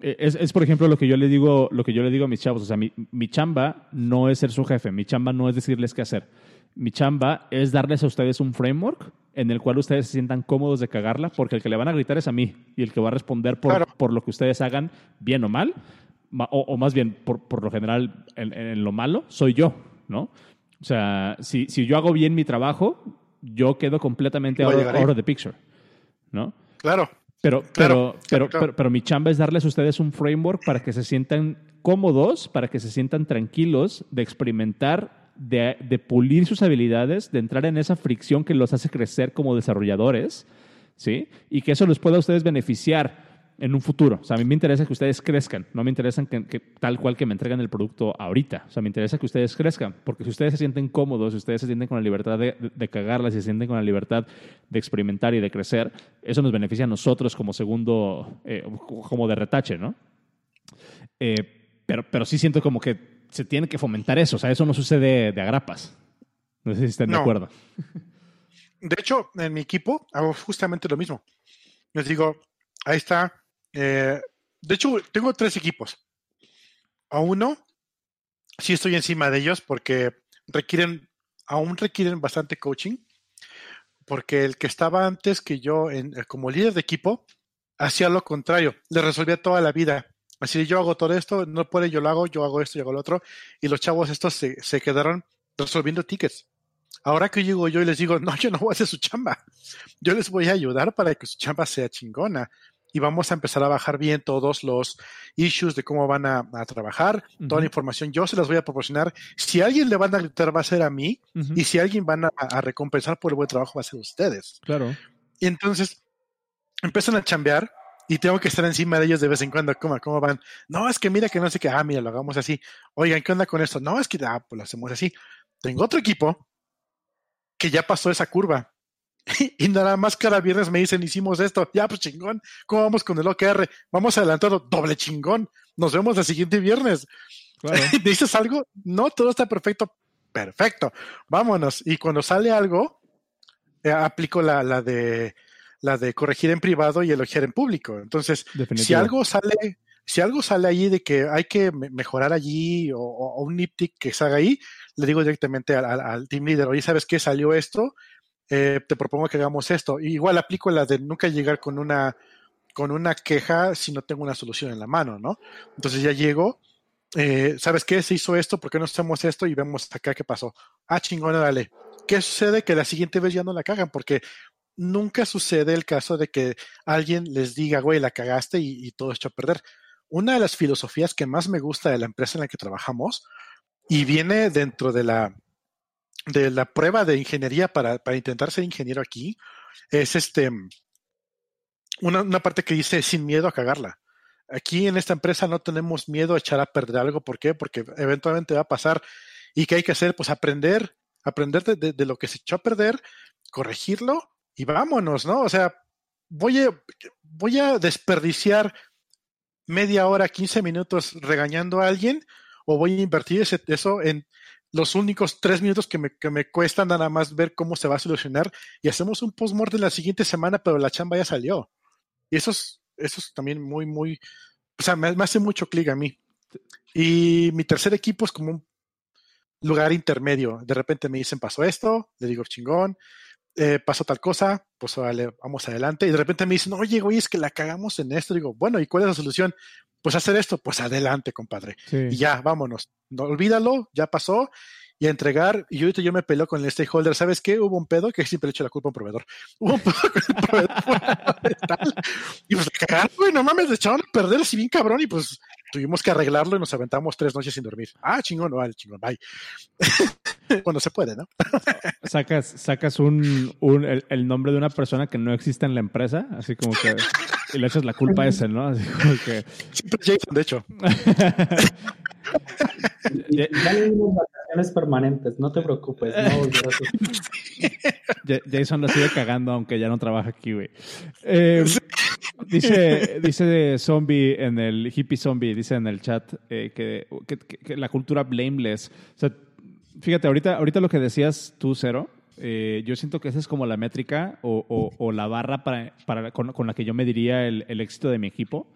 Eh, es, es, por ejemplo, lo que yo le digo, lo que yo le digo a mis chavos. O sea, mi, mi chamba no es ser su jefe, mi chamba no es decirles qué hacer. Mi chamba es darles a ustedes un framework en el cual ustedes se sientan cómodos de cagarla, porque el que le van a gritar es a mí y el que va a responder por, claro. por lo que ustedes hagan, bien o mal, o, o más bien por, por lo general en, en, lo malo, soy yo, ¿no? O sea, si, si yo hago bien mi trabajo, yo quedo completamente out, out of the picture, ¿no? Claro. Pero, claro, pero, claro, pero, pero, pero mi chamba es darles a ustedes un framework para que se sientan cómodos, para que se sientan tranquilos de experimentar de, pulir sus habilidades, de entrar en esa fricción que los hace crecer como desarrolladores, ¿sí? Y que eso les pueda a ustedes beneficiar en un futuro. O sea, a mí me interesa que ustedes crezcan, no me interesa que, tal cual que me entreguen el producto ahorita. O sea, me interesa que ustedes crezcan, porque si ustedes se sienten cómodos, si ustedes se sienten con la libertad de, de, de cagarla, si se sienten con la libertad de experimentar y de crecer, eso nos beneficia a nosotros como segundo, eh, como de retache, ¿no? Eh, pero, pero sí siento como que se tiene que fomentar eso. O sea, eso no sucede de agrapas. No sé si están no. de acuerdo. De hecho, en mi equipo hago justamente lo mismo. Les digo, ahí está. Eh, de hecho, tengo tres equipos. A uno, sí estoy encima de ellos porque requieren, aún requieren bastante coaching. Porque el que estaba antes que yo en, como líder de equipo hacía lo contrario, le resolvía toda la vida Así yo hago todo esto, no puede, yo lo hago, yo hago esto, yo hago lo otro. Y los chavos estos se, se quedaron resolviendo tickets. Ahora que llego yo y les digo, no, yo no voy a hacer su chamba. Yo les voy a ayudar para que su chamba sea chingona. Y vamos a empezar a bajar bien todos los issues de cómo van a, a trabajar, uh -huh. toda la información. Yo se las voy a proporcionar. Si alguien le van a gritar, va a ser a mí. Uh -huh. Y si alguien van a, a, recompensar por el buen trabajo, va a ser ustedes. Claro. Y entonces empiezan a chambear y tengo que estar encima de ellos de vez en cuando. ¿Cómo, cómo van? No, es que mira que no sé qué. Ah, mira, lo hagamos así. Oigan, ¿qué onda con esto? No, es que ah, pues lo hacemos así. Tengo otro equipo que ya pasó esa curva. Y nada más cada viernes me dicen, hicimos esto, ya pues chingón, ¿cómo vamos con el OKR? Vamos adelantado, doble chingón, nos vemos el siguiente viernes. ¿Dices algo? No, todo está perfecto, perfecto, vámonos. Y cuando sale algo, eh, aplico la, la, de la de corregir en privado y elogiar en público. Entonces, si algo sale, si algo sale allí de que hay que mejorar allí o, un niptic que salga ahí, le digo directamente al, al, team leader, oye, ¿sabes qué? Salió esto, eh, te propongo que hagamos esto. igual aplico la de nunca llegar con una, con una queja si no tengo una solución en la mano, ¿no? Entonces ya llego, eh, ¿sabes qué? Se hizo esto, ¿por qué no hacemos esto? Y vemos acá qué pasó. Ah, chingón, dale. ¿Qué sucede? Que la siguiente vez ya no la cagan, porque nunca sucede el caso de que alguien les diga, güey, la cagaste y, y todo hecho a perder. Una de las filosofías que más me gusta de la empresa en la que trabajamos y viene dentro de la, de la prueba de ingeniería para, para intentar ser ingeniero aquí es este una, una, parte que dice sin miedo a cagarla. Aquí en esta empresa no tenemos miedo a echar a perder algo. ¿Por qué? Porque eventualmente va a pasar. ¿Y qué hay que hacer? Pues aprender, aprender de, de, lo que se echó a perder, corregirlo y vámonos, ¿no? O sea, voy a, voy a desperdiciar media hora, 15 minutos regañando a alguien o voy a invertir ese, eso en los únicos tres minutos que me, que me cuestan nada más ver cómo se va a solucionar y hacemos un post-mortem la siguiente semana, pero la chamba ya salió. Y eso es, eso es también muy, muy, o sea, me, hace mucho clic a mí. Y mi tercer equipo es como un lugar intermedio. De repente me dicen, pasó esto, le digo, chingón, eh, pasó tal cosa, pues vale, vamos adelante. Y de repente me dicen, oye, güey, es que la cagamos en esto. Digo, bueno, ¿y cuál es la solución? pues hacer esto, pues adelante, compadre. Y ya, vámonos. No, olvídalo, ya pasó. Y a entregar, y yo ahorita yo me peleo con el stakeholder, ¿sabes qué? Hubo un pedo que siempre le echo la culpa a un proveedor. Hubo un pedo con el proveedor. y pues cagar, güey, no mames, le echaron a perder así bien cabrón, y pues tuvimos que arreglarlo y nos aventamos tres noches sin dormir. Ah, chingón, vale, chingón, bye. Cuando se puede, ¿no? sacas sacas un, un el, el, nombre de una persona que no existe en la empresa, así como que y le echas la culpa a ese, ¿no? Así como que... Siempre Jason, de hecho. ya, ya le dimos vacaciones permanentes, no te preocupes, no Jason lo sigue cagando, aunque ya no trabaja aquí, güey. Eh, dice, dice Zombie en el hippie zombie, dice en el chat eh, que, que, que, la cultura blameless. O sea, fíjate, ahorita, ahorita lo que decías tú, Cero, eh, yo siento que esa es como la métrica o, la barra para, para con, la que yo mediría el, el, éxito de mi equipo.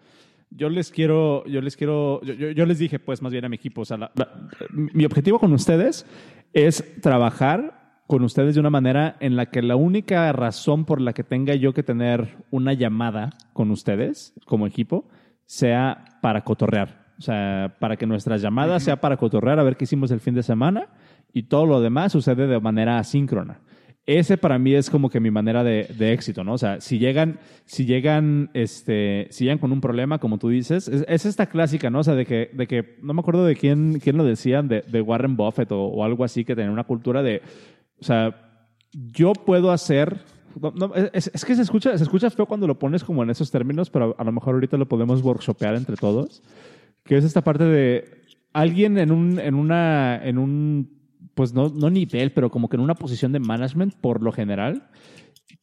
Yo les quiero, yo les quiero, yo, yo les dije pues más bien a mi equipo, o sea, mi objetivo con ustedes es trabajar con ustedes de una manera en la que la única razón por la que tenga yo que tener una llamada con ustedes como equipo sea para cotorrear. O sea, para que nuestras llamadas sea para cotorrear, a ver qué hicimos el fin de semana y todo lo demás sucede de manera asíncrona. Ese para mí es como que mi manera de, de éxito, ¿no? O sea, si llegan, si llegan, este, si llegan con un problema, como tú dices, es, esta clásica, ¿no? O sea, de que, de que, no me acuerdo de quién, quién lo decían, de, de Warren Buffett o, o, algo así, que tenía una cultura de, o sea, yo puedo hacer, no, es, es, que se escucha, se escucha feo cuando lo pones como en esos términos, pero a lo mejor ahorita lo podemos workshopear entre todos, que es esta parte de alguien en un, en una, en un pues no, no nivel, pero como que en una posición de management, por lo general,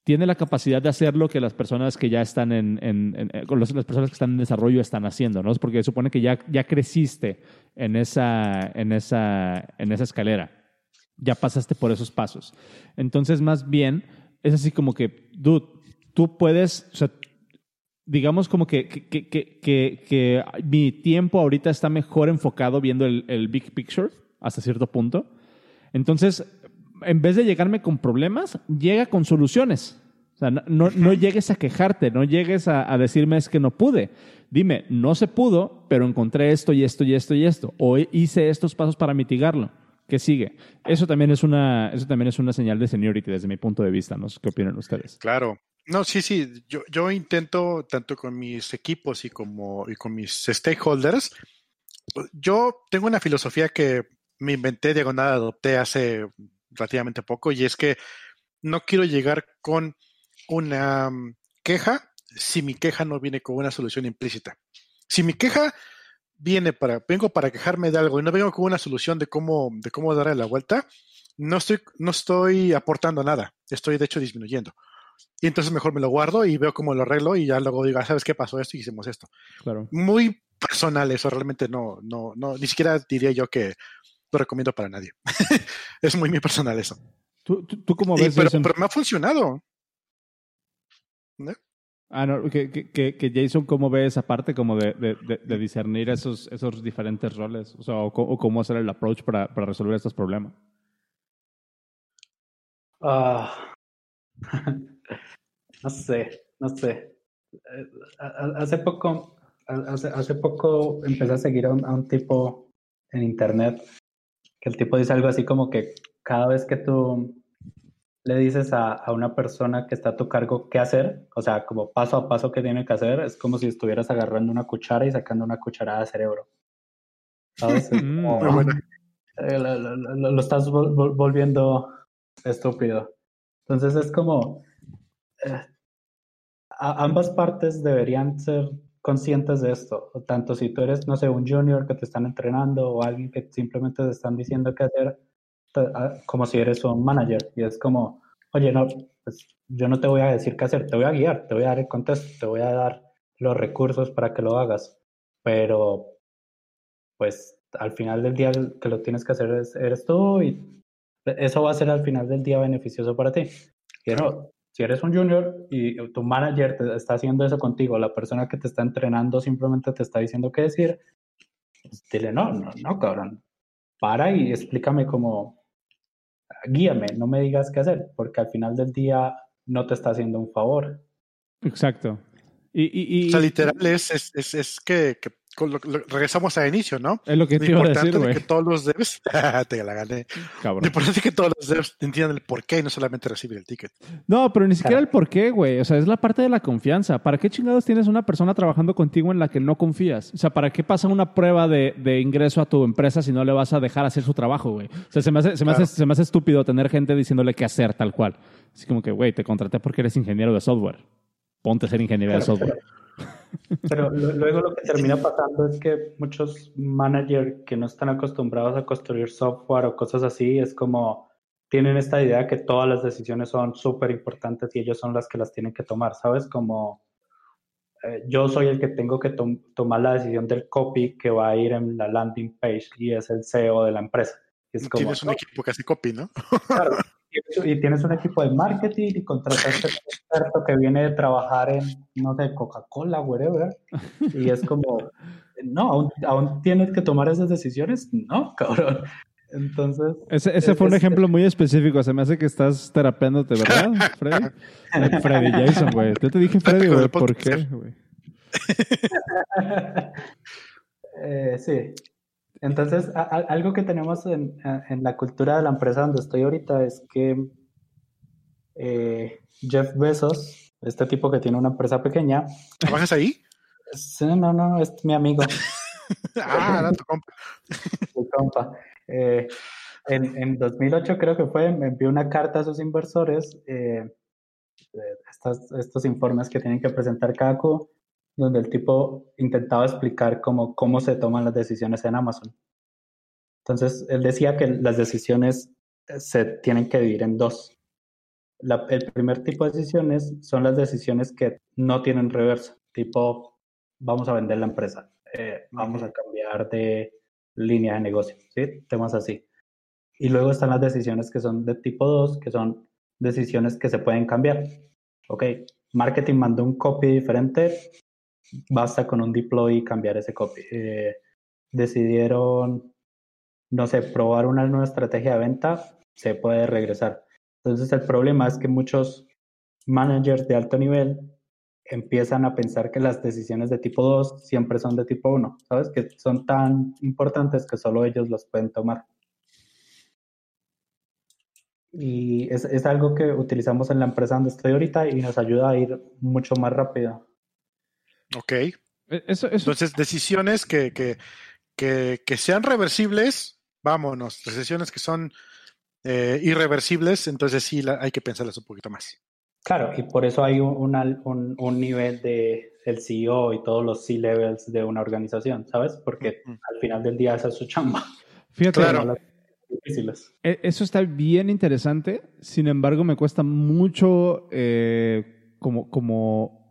tiene la capacidad de hacer lo que las personas que ya están en, en, eh, las personas que están en desarrollo están haciendo, ¿no? Porque supone que ya, ya creciste en esa, en, esa, en esa escalera, ya pasaste por esos pasos. Entonces, más bien, es así como que, dude, tú puedes, digamos como que, que, que, que mi tiempo ahorita está mejor enfocado viendo el, el big picture hasta cierto punto entonces, en vez de llegarme con problemas, llega con soluciones. O sea, no, no, llegues a quejarte, no llegues a, a, decirme es que no pude. Dime, no se pudo, pero encontré esto y esto y esto y esto. O hice estos pasos para mitigarlo. ¿Qué sigue? Eso también es una, eso también es una señal de seniority desde mi punto de vista. No qué opinan ustedes. Claro. No, sí, sí. Yo, yo intento, tanto con mis equipos y, como, y con mis stakeholders, yo tengo una filosofía que me inventé, diagonal, adopté hace relativamente poco, y es que no quiero llegar con una mm, queja si mi queja no viene con una solución implícita. Si mi queja viene para, vengo para quejarme de algo y no vengo con una solución de cómo, de cómo darle la vuelta, no estoy, no estoy aportando nada, estoy de hecho disminuyendo. Y entonces mejor me lo guardo y veo cómo lo arreglo y ya luego digo, ah, ¿sabes qué pasó esto? Y hicimos esto. Claro. Muy personal eso, realmente no, no, no, ni siquiera diría yo que lo recomiendo para nadie. es muy, muy personal eso. ¿Tú, tú, tú cómo Y- ves pero, Jason? pero me ha funcionado. ¿No? Ah, no, que, que, Jason, ¿cómo ve esa parte como de, de, de, de discernir esos, esos diferentes roles? O sea, o, cómo hacer el approach para, para resolver estos problemas. Ah, no sé, no sé. Eh, Hace poco, hace, hace poco empecé a seguir a un, a un tipo en internet que el tipo dice algo así como que cada vez que tú le dices a, a una persona que está a tu cargo qué hacer, o sea, como paso a paso qué tiene que hacer, es como si estuvieras agarrando una cuchara y sacando una cucharada de cerebro. ¿Sabes? Es Mm, como- Muy buena. eh, lo, lo- lo- lo estás vol- vol- volviendo estúpido. Entonces es como, eh, a- ambas partes deberían ser conscientes de esto, tanto si tú eres, no sé, un junior que te están entrenando o alguien que simplemente te están diciendo qué hacer, te- a- como si eres un manager y es como, oye, no, pues yo no te voy a decir qué hacer, te voy a guiar, te voy a dar el contexto, te voy a dar los recursos para que lo hagas, pero pues al final del día que lo tienes que hacer es, eres tú y eso va a ser al final del día beneficioso para ti. No, si eres un junior y tu manager te está haciendo eso contigo, la persona que te está entrenando simplemente te está diciendo qué decir, pues dile, no, no, no, cabrón, para y explícame cómo, guíame, no me digas qué hacer, porque al final del día no te está haciendo un favor. Exacto. Y, y, y O sea, literal es, es, es, es que, que con lo- lo- regresamos al inicio, ¿no? es lo que Lo te iba a importante decir, de güey. que todos los devs, te la gané. Lo Cabrón. importante es que todos los devs entiendan el por qué y no solamente recibir el ticket. No, pero ni siquiera Claro. el por qué, güey. O sea, es la parte de la confianza. ¿Para qué chingados tienes una persona trabajando contigo en la que no confías? O sea, ¿para qué pasa una prueba de, de ingreso a tu empresa si no le vas a dejar hacer su trabajo, güey? O sea, se me hace, se me Claro. hace, se me hace estúpido tener gente diciéndole qué hacer tal cual. Así como que, güey, te contraté porque eres ingeniero de software. Ponte a ser ingeniero de software. Pero luego lo que termina pasando es que muchos managers que no están acostumbrados a construir software o cosas así, es como tienen esta idea que todas las decisiones son súper importantes y ellos son las que las tienen que tomar, ¿sabes? Como eh, yo soy el que tengo que tom- tomar la decisión del copy que va a ir en la landing page y es el CEO de la empresa. Y es como, Tienes un "No, equipo que hace copy, ¿no? Claro. Y- tienes un equipo de marketing y contrataste a un experto que viene de trabajar en, no sé, Coca-Cola, whatever. Y es como, no, ¿aún, aún tienes que tomar esas decisiones? No, cabrón. Entonces, Ese, ese fue un Es- ejemplo muy específico. Se me hace que estás terapeándote, ¿verdad, Freddy? Freddy Jason, güey. Yo te dije Freddy, güey. ¿Por qué, sí. güey? eh, sí. Entonces, a- a- algo que tenemos en, a- en la cultura de la empresa donde estoy ahorita es que eh, Jeff Bezos, este tipo que tiene una empresa pequeña, ¿Trabajas ahí? sí, no, no, es mi amigo. Ah, era tu compa. mi compa. Eh, en, en 2008 creo que fue, me envió una carta a sus inversores, eh, estos informes que tienen que presentar cada Q, donde el tipo intentaba explicar cómo, cómo se toman las decisiones en Amazon. Entonces, él decía que las decisiones eh, se tienen que dividir en dos. La- el primer tipo de decisiones son las decisiones que no tienen reversa, tipo, vamos a vender la empresa, eh, vamos a cambiar de línea de negocio, ¿sí? Temas así. Y luego están las decisiones que son de tipo 2, que son decisiones que se pueden cambiar. Ok, marketing mandó un copy diferente, basta con un deploy y cambiar ese copy. Eh, decidieron, no sé, probar una nueva estrategia de venta, se puede regresar. Entonces el problema es que muchos managers de alto nivel empiezan a pensar que las decisiones de tipo 2 siempre son de tipo 1, ¿sabes? Que son tan importantes que solo ellos los pueden tomar. Y es, es algo que utilizamos en la empresa donde estoy ahorita y nos ayuda a ir mucho más rápido. Ok. Eso, eso, Entonces, decisiones que, que, que, que sean reversibles, vámonos. Decisiones que son eh, irreversibles, entonces sí la- hay que pensarlas un poquito más. Claro, y por eso hay un, un, un nivel de el CEO y todos los C-levels de una organización, ¿sabes? Porque al final del día esa es su chamba. Fíjate, e, eso está bien interesante, sin embargo me cuesta mucho eh, como, como,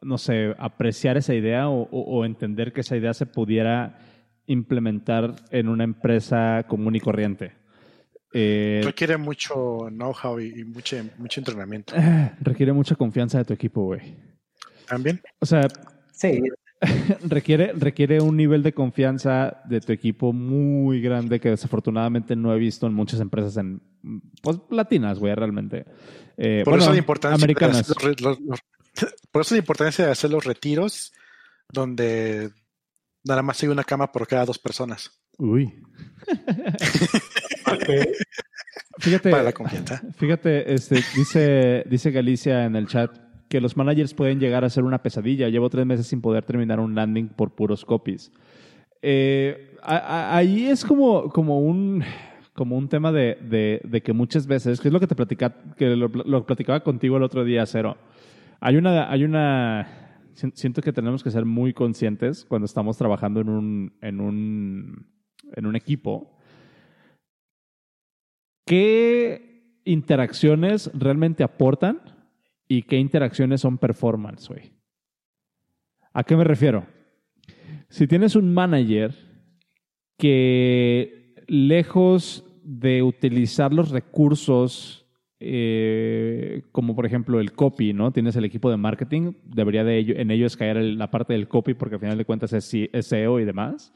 no sé, apreciar esa idea o, entender que esa idea se pudiera implementar en una empresa común y corriente. Eh, requiere mucho know-how y, mucho, mucho entrenamiento. requiere mucha confianza de tu equipo, güey. ¿También? O sea, sí. requiere, requiere un nivel de confianza de tu equipo muy grande que desafortunadamente no he visto en muchas empresas en pues, latinas, güey, realmente. Eh, por eso la importancia americanas. Por eso la importancia de hacer los retiros donde nada más hay una cama por cada dos personas. Uy. Fíjate, Para la confianza. Fíjate, este, dice, dice Galicia en el chat que los managers pueden llegar a ser una pesadilla. Llevo tres meses sin poder terminar un landing por puros copies. Eh, ahí es como, como un como un tema de, de, que muchas veces, que es lo que te platicaba, que lo, platicaba contigo el otro día, Cero. Hay una, hay una, siento que tenemos que ser muy conscientes cuando estamos trabajando en un, en un, en un equipo. ¿Qué interacciones realmente aportan y qué interacciones son performance, güey. ¿A qué me refiero? Si tienes un manager que lejos de utilizar los recursos eh, como por ejemplo el copy, ¿no? Tienes el equipo de marketing, debería de ello, en ellos caer la parte del copy porque al final de cuentas es SEO y demás.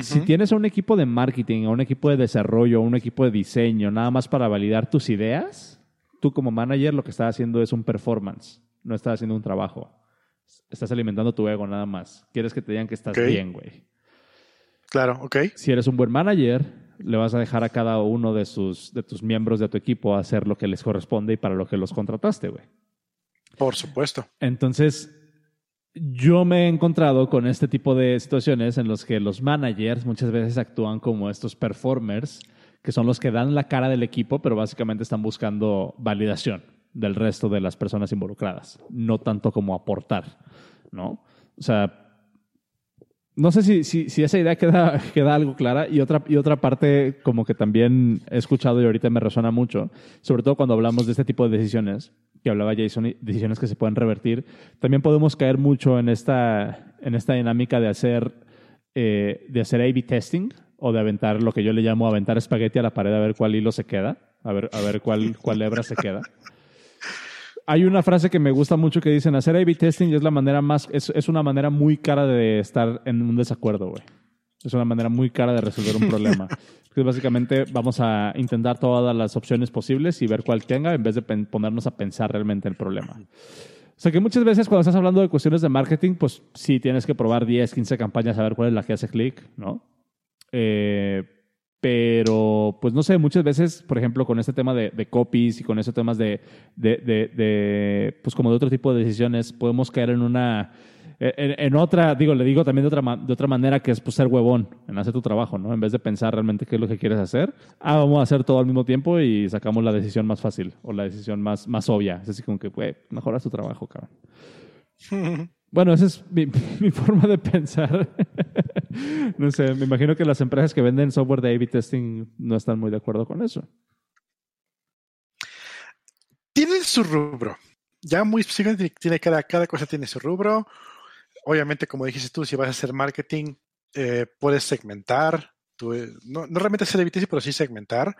Si tienes un equipo de marketing, o un equipo de desarrollo, o un equipo de diseño, nada más para validar tus ideas, tú como manager lo que estás haciendo es un performance, no estás haciendo un trabajo. Estás alimentando tu ego nada más. Quieres que te digan que estás bien, güey. Claro, ok. Si eres un buen manager, le vas a dejar a cada uno de, sus, de tus miembros de tu equipo hacer lo que les corresponde y para lo que los contrataste, güey. Por supuesto. Entonces, yo me he encontrado con este tipo de situaciones en los que los managers muchas veces actúan como estos performers que son los que dan la cara del equipo, pero básicamente están buscando validación del resto de las personas involucradas, no tanto como aportar, ¿no? O sea, no sé si, si, esa idea queda, queda algo clara y otra, y otra parte como que también he escuchado y ahorita me resuena mucho, sobre todo cuando hablamos de este tipo de decisiones, que hablaba Jason, decisiones que se pueden revertir, también podemos caer mucho en esta, en esta dinámica de hacer, eh, de hacer A-B testing, o de aventar lo que yo le llamo aventar espagueti a la pared a ver cuál hilo se queda, a ver, a ver cuál, cuál hebra se queda. Hay una frase que me gusta mucho que dicen, hacer A-B testing es la manera más, es, es una manera muy cara de estar en un desacuerdo, güey. Es una manera muy cara de resolver un problema. que básicamente vamos a intentar todas las opciones posibles y ver cuál tenga en vez de ponernos a pensar realmente el problema. O sea que muchas veces cuando estás hablando de cuestiones de marketing, pues sí tienes que probar 10, 15 campañas a ver cuál es la que hace clic, ¿no? Eh, pero, pues no sé, muchas veces, por ejemplo, con este tema de, copies y con esos temas de, de, pues como de otro tipo de decisiones, podemos caer en una, en, otra, digo, le digo también de otra, de otra manera que es pues, ser huevón en hacer tu trabajo, ¿no? En vez de pensar realmente qué es lo que quieres hacer, ah, vamos a hacer todo al mismo tiempo y sacamos la decisión más fácil o la decisión más, más obvia. Es así como que, güey, mejoras tu trabajo, cabrón. Bueno, esa es mi, forma de pensar. no sé, me imagino que las empresas que venden software de A-B testing no están muy de acuerdo con eso. Tienen su rubro. Ya muy tiene cada, cada cosa tiene su rubro. Obviamente, como dijiste tú, si vas a hacer marketing, eh, puedes segmentar. no, no, realmente hacer A-B testing, pero sí segmentar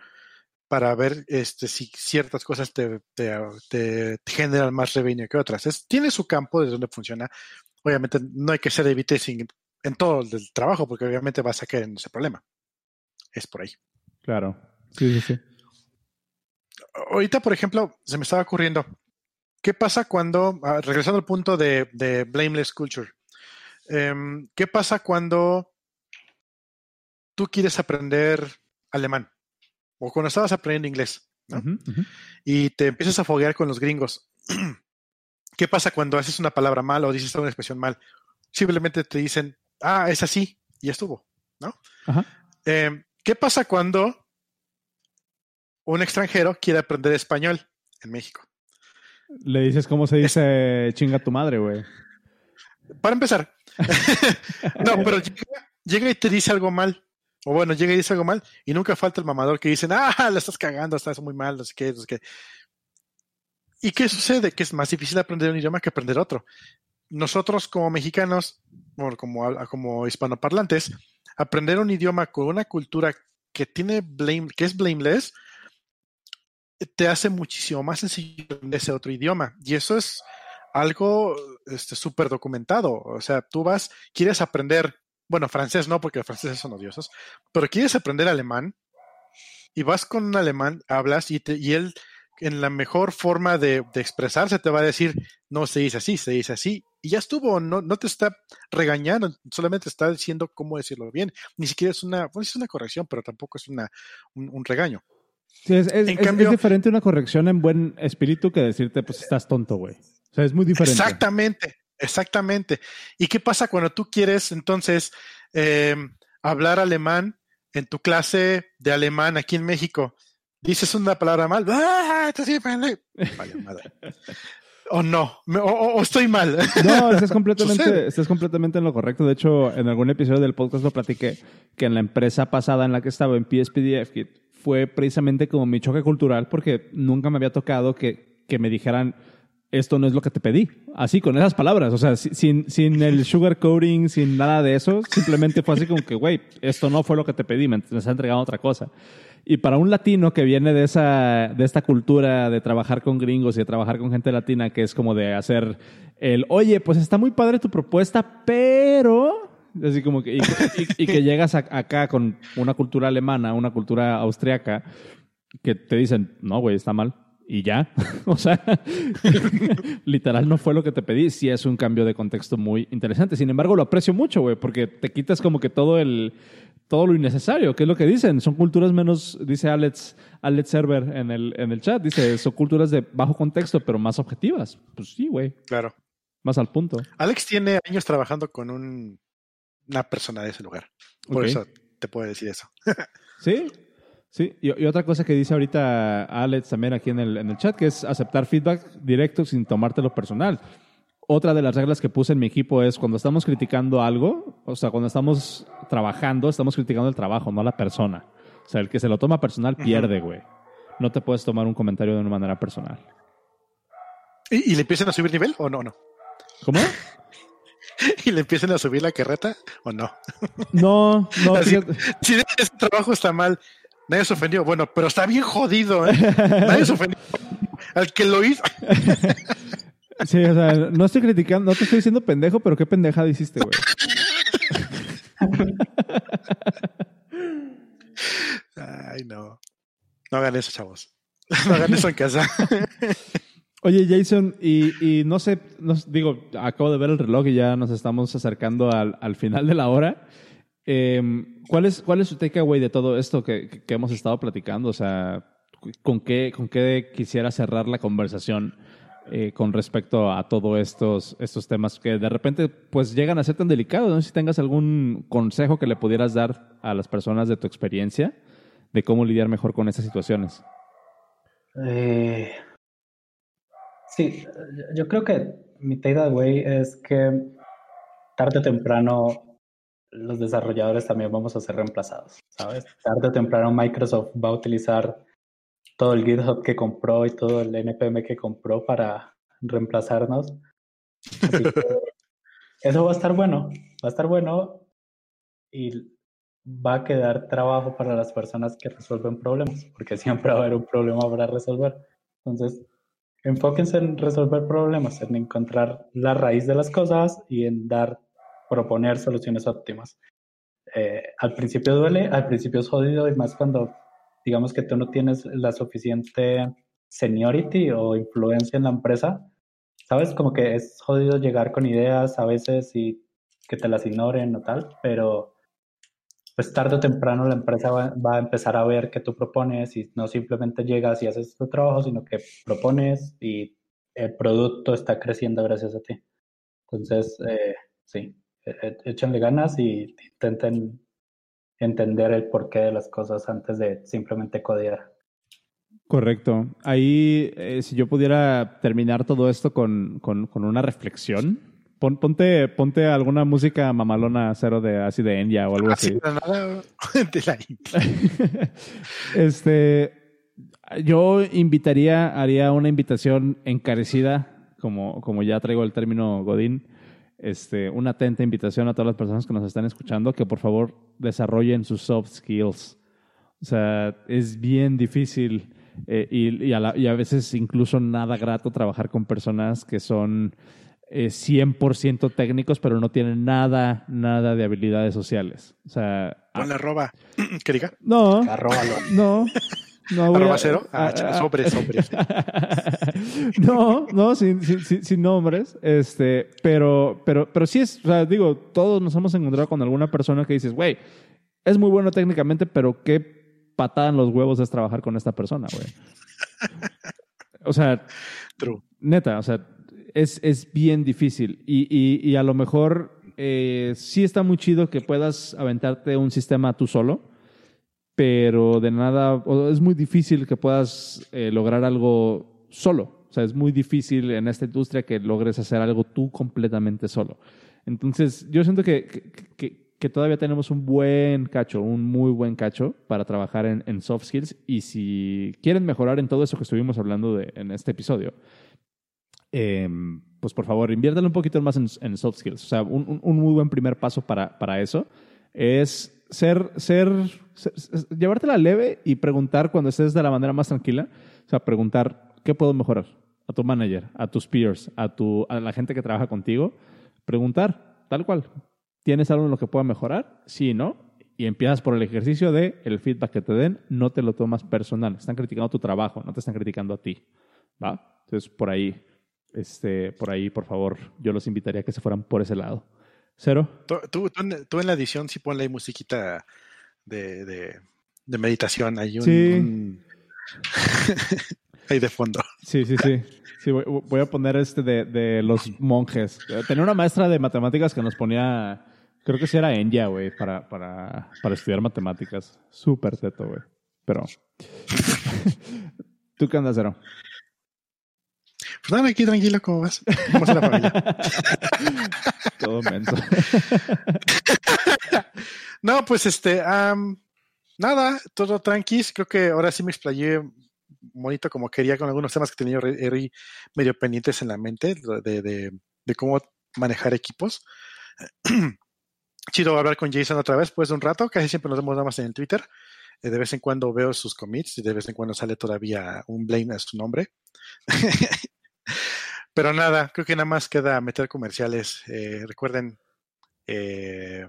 para ver este, si ciertas cosas te, te, generan más revenue que otras. tiene su campo desde donde funciona. Obviamente no hay que ser de testing en todo el trabajo porque obviamente vas a caer en ese problema. Es por ahí. Claro. Sí, sí, sí. Ahorita, por ejemplo, se me estaba ocurriendo, ¿qué pasa cuando, ah, regresando al punto de, de blameless culture, em, ¿qué pasa cuando tú quieres aprender alemán? O cuando estabas aprendiendo inglés, y te empiezas a foguear con los gringos. ¿Qué pasa cuando haces una palabra mal o dices una expresión mal? Simplemente te dicen, ah, es así, y estuvo, ¿no? Em, ¿Qué pasa cuando un extranjero quiere aprender español en México? Le dices cómo se dice chinga tu madre, güey. Para empezar. no, pero llega, y te dice algo mal. O bueno, llega y dice algo mal y nunca falta el mamador que dice, ah, la estás cagando, estás muy mal, no sé qué, no sé qué. ¿Y qué sucede? Que es más difícil aprender un idioma que aprender otro. Nosotros como mexicanos, como, como hispanoparlantes, aprender un idioma con una cultura que tiene blame, que es blameless, te hace muchísimo más sencillo ese otro idioma. Y eso es algo súper este, documentado. O sea, tú vas, quieres aprender, bueno, francés no, porque los franceses son odiosos, pero quieres aprender alemán y vas con un alemán, hablas y, te, y él en la mejor forma de, expresarse te va a decir, no se dice así, se dice así. Y ya estuvo, no, no te está regañando, solamente está diciendo cómo decirlo bien. Ni siquiera es una, es una corrección, pero tampoco es una, un regaño. Sí, es, diferente una corrección en buen espíritu que decirte, pues estás tonto, güey. O sea, es muy diferente. Exactamente, exactamente. ¿Y qué pasa cuando tú quieres entonces em, hablar alemán en tu clase de alemán aquí en México? Dices una palabra mal, ¡ah! Vale, madre. o no, o, estoy mal. No, estás completamente, estás completamente en lo correcto. De hecho, en algún episodio del podcast lo platiqué que en la empresa pasada en la que estaba, en PSPDF, fue precisamente como mi choque cultural porque nunca me había tocado que, que me dijeran esto no es lo que te pedí. Así, con esas palabras. O sea, sin, sin el sugar coating, sin nada de eso. Simplemente fue así como que, güey, esto no fue lo que te pedí, me, me está entregando otra cosa. Y para un latino que viene de, esa, de esta cultura de trabajar con gringos y de trabajar con gente latina, que es como de hacer el, oye, pues está muy padre tu propuesta, pero Así como que, y, que llegas acá con una cultura alemana, una cultura austriaca, que te dicen, no, güey, está mal. Y ya. o sea, literal no fue lo que te pedí. Sí es un cambio de contexto muy interesante. Sin embargo, lo aprecio mucho, güey, porque te quitas como que todo el todo lo innecesario, que es lo que dicen. Son culturas menos, dice Alex, Alex Server en el, en el chat, dice, son culturas de bajo contexto, pero más objetivas. Pues sí, güey. Claro. Más al punto. Alex tiene años trabajando con un una persona de ese lugar. Por eso te puedo decir eso. sí, sí. Y, otra cosa que dice ahorita Alex también aquí en el, en el chat, que es aceptar feedback directo sin tomártelo personal. Otra de las reglas que puse en mi equipo es cuando estamos criticando algo, o sea, cuando estamos trabajando, estamos criticando el trabajo, no la persona. O sea, el que se lo toma personal pierde, güey. No te puedes tomar un comentario de una manera personal. ¿Y, ¿Y, le empiezan a subir nivel o no? no? ¿Cómo? y le empiecen a subir la carreta o no. No, no. si ese trabajo está mal, nadie se ofendió. Bueno, pero está bien jodido, ¿eh? Nadie se ofendió. Al que lo hizo. Sí, o sea, no estoy criticando, no te estoy diciendo pendejo, pero qué pendejada hiciste, güey. Ay, no. No hagan eso, chavos. No hagan eso en casa. Oye, Jason, y, no sé, digo, acabo de ver el reloj y ya nos estamos acercando al, final de la hora. Em, ¿cuál, es, ¿Cuál su takeaway de todo esto que, hemos estado platicando? O sea, ¿con qué, con qué quisiera cerrar la conversación eh, con respecto a todos estos, estos temas que de repente pues llegan a ser tan delicados? Si tengas algún consejo que le pudieras dar a las personas de tu experiencia de cómo lidiar mejor con estas situaciones. Eh, Sí, yo creo que mi takeaway es que tarde o temprano los desarrolladores también vamos a ser reemplazados, ¿sabes? Tarde o temprano Microsoft va a utilizar todo el GitHub que compró y todo el NPM que compró para reemplazarnos. eso va a estar bueno, va a estar bueno y va a quedar trabajo para las personas que resuelven problemas, porque siempre va a haber un problema para resolver. Entonces, enfóquense en resolver problemas, en encontrar la raíz de las cosas y en dar, proponer soluciones óptimas. Eh, al principio duele, al principio es jodido y más cuando digamos que tú no tienes la suficiente seniority o influencia en la empresa, sabes, como que es jodido llegar con ideas a veces y que te las ignoren o tal, pero pues tarde o temprano la empresa va, a empezar a ver qué tú propones y no simplemente llegas y haces tu trabajo, sino que propones y el producto está creciendo gracias a ti. Entonces, eh, sí, échenle ganas y intenten entender el porqué de las cosas antes de simplemente codear. Correcto. Ahí, eh, si yo pudiera terminar todo esto con, con, con una reflexión, Pon- ponte, ponte alguna música mamalona cero de así de Enya o algo Así así. de la India. este, yo invitaría, haría una invitación encarecida, como, como ya traigo el término Godín, este, una atenta invitación a todas las personas que nos están escuchando que por favor desarrollen sus soft skills. O sea, es bien difícil eh, y, y a la- y a veces incluso nada grato trabajar con personas que son eh, 100% técnicos, pero no tienen nada, nada de habilidades sociales. O sea, Pon la roba. que diga. no, Arróbalo. no. No, voy ¿Arroba a- cero? Ah, ch- sobres, sobres. no, no, sin, sin, sin- sin nombres. Este, pero, pero, pero sí es, o sea, digo, todos nos hemos encontrado con alguna persona que dices, güey, es muy bueno técnicamente, pero qué patada en los huevos es trabajar con esta persona, güey. O sea, True. neta, o sea, es, es bien difícil. Y, y, y a lo mejor eh, sí está muy chido que puedas aventarte un sistema tú solo, pero de nada, es muy difícil que puedas eh, lograr algo solo. O sea, es muy difícil en esta industria que logres hacer algo tú completamente solo. Entonces, yo siento que, que, todavía tenemos un buen cacho, un muy buen cacho para trabajar en, soft skills. Y si quieren mejorar en todo eso que estuvimos hablando de, en este episodio, eh, pues por favor, inviértale un poquito más en, en soft skills. O sea, un, un- un muy buen primer paso para, para eso es ser, ser, llevártela leve y preguntar cuando estés de la manera más tranquila. O sea, preguntar, ¿qué puedo mejorar? A tu manager, a tus peers, a, tu, a la gente que trabaja contigo. Preguntar, tal cual. ¿Tienes algo en lo que pueda mejorar? Sí, ¿no? Y empiezas por el ejercicio de el feedback que te den, no te lo tomas personal. Están criticando tu trabajo, no te están criticando a ti. ¿Va? Entonces, por ahí, este, por ahí, por favor, yo los invitaría a que se fueran por ese lado. Cero. Tú, tú, tú en, la edición sí ponle ahí musiquita de, de, de meditación. Ahí un, Sí. un- ahí de fondo. Sí, sí, sí. Sí, voy, voy a poner este de, de los monjes. Tenía una maestra de matemáticas que nos ponía, creo que sí era Enya, güey, para, para, para estudiar matemáticas. Súper teto, güey. Pero... ¿Tú qué andas, Cero? Nada, aquí tranquilo, ¿cómo vas? ¿Cómo está la familia? Todo menso. No, pues este, nada, todo tranquis. Creo que ahora sí me explayé bonito como quería con algunos temas que tenía medio pendientes en la mente de, de- de cómo manejar equipos. Chido hablar con Jason otra vez, pues de un rato. Casi siempre nos vemos nada más en el Twitter. Eh, De vez en cuando veo sus commits y de vez en cuando sale todavía un blame a su nombre. Pero nada, creo que nada más queda meter comerciales. Eh, recuerden eh,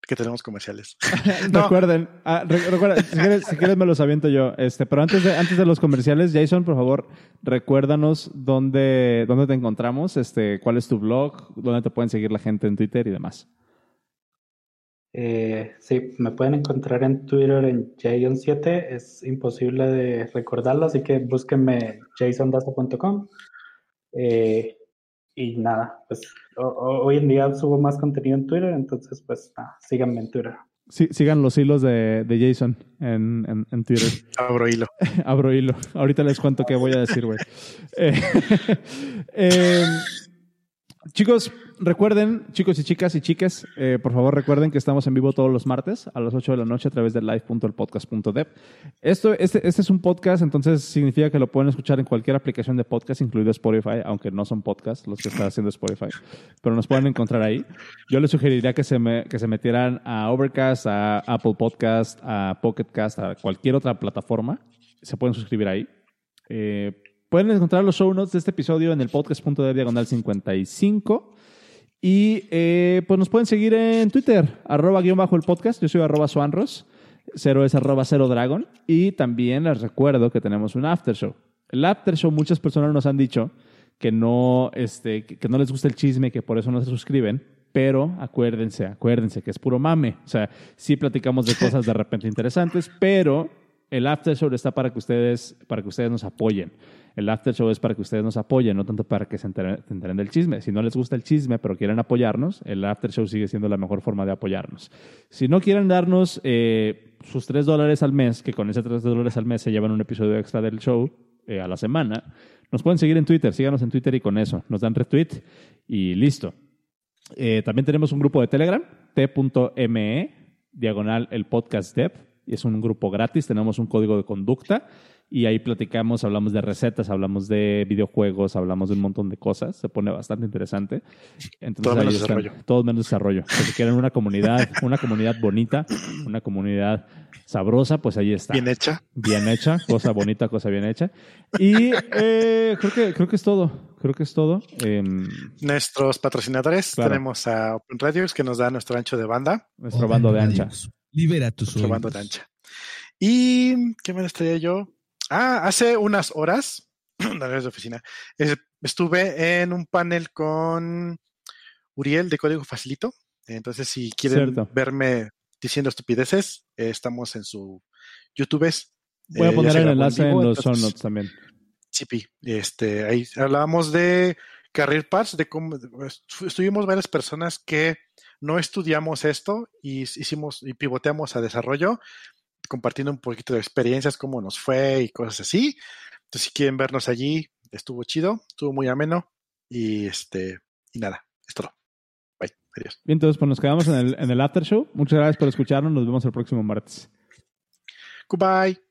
que tenemos comerciales. No. Recuerden, ah, re- recuerda, si, quieres, si quieres me los aviento yo. Este, pero antes de, antes de los comerciales, Jason, por favor, recuérdanos dónde, dónde te encontramos, este, cuál es tu blog, dónde te pueden seguir la gente en Twitter y demás. Eh, sí, me pueden encontrar en Twitter en Jason7. Es imposible de recordarlo, así que búsquenme jasondaza.com. Eh, y nada, pues o- o- hoy en día subo más contenido en Twitter, entonces pues nada, síganme en Twitter. Sí, sigan los hilos de, de Jason en, en, en Twitter. Abro hilo. Abro hilo. Ahorita les cuento qué voy a decir, güey. Eh, eh, chicos, recuerden, chicos y chicas y chiques, eh, por favor recuerden que estamos en vivo todos los martes a las 8 de la noche a través de live.elpodcast.dev. Esto, este, este es un podcast, entonces significa que lo pueden escuchar en cualquier aplicación de podcast, incluido Spotify, aunque no son podcasts los que está haciendo Spotify, pero nos pueden encontrar ahí. Yo les sugeriría que se, me- que se metieran a Overcast, a Apple Podcast, a Pocket Cast, a cualquier otra plataforma. Se pueden suscribir ahí. Eh, pueden encontrar los show notes de este episodio en el podcast.de diagonal 55. Y eh, pues nos pueden seguir en Twitter, arroba guion bajo el podcast. Yo soy arroba suanros. Cero es arroba cero dragon. Y también les recuerdo que tenemos un after show. El after show, muchas personas nos han dicho que no, este, que no les gusta el chisme, que por eso no se suscriben. Pero acuérdense, acuérdense que es puro mame. O sea, sí platicamos de cosas de repente interesantes, pero el after show está para que ustedes, para que ustedes nos apoyen. El after show es para que ustedes nos apoyen, no tanto para que se enteren, del chisme. Si no les gusta el chisme, pero quieren apoyarnos, el after show sigue siendo la mejor forma de apoyarnos. Si no quieren darnos eh, sus 3 dólares al mes, que con ese 3 dólares al mes se llevan un episodio extra del show eh, a la semana, Nos pueden seguir en Twitter, síganos en Twitter y con eso nos dan retweet y listo. Eh, también tenemos un grupo de Telegram, t.me, diagonal el podcast dev, y es un grupo gratis, tenemos un código de conducta y ahí platicamos, hablamos de recetas, hablamos de videojuegos, hablamos de un montón de cosas. Se pone bastante interesante. Entonces, Todo menos están, desarrollo. Todo menos desarrollo. Si quieren una comunidad, una comunidad bonita, una comunidad sabrosa, pues ahí está. Bien hecha. Bien hecha, cosa bonita, cosa bien hecha. Y eh, creo, que, creo que es todo. Creo que es todo. Em, Nuestros patrocinadores Claro. tenemos a Open Radios que nos da nuestro ancho de banda, nuestro bando de ancha. Libera tus nuestro bando de ancha. ¿Y qué me traía yo? Ah, hace unas horas, de oficina, es- estuve en un panel con Uriel de Código Facilito. Entonces, si quieren Cierto. verme diciendo estupideces, eh, estamos en su YouTube. Voy a Eh, poner el enlace en los show notes también. Sí, este, ahí hablábamos de career paths, de cómo estu- estuvimos varias personas que no estudiamos esto y hicimos y pivoteamos a desarrollo, compartiendo un poquito de experiencias, cómo nos fue y cosas así. Entonces, si quieren vernos allí, estuvo chido, estuvo muy ameno y este, y nada, es todo. Bye, adiós. Bien, entonces pues nos quedamos en el, en el after show. Muchas gracias por escucharnos. Nos vemos el próximo martes. Goodbye.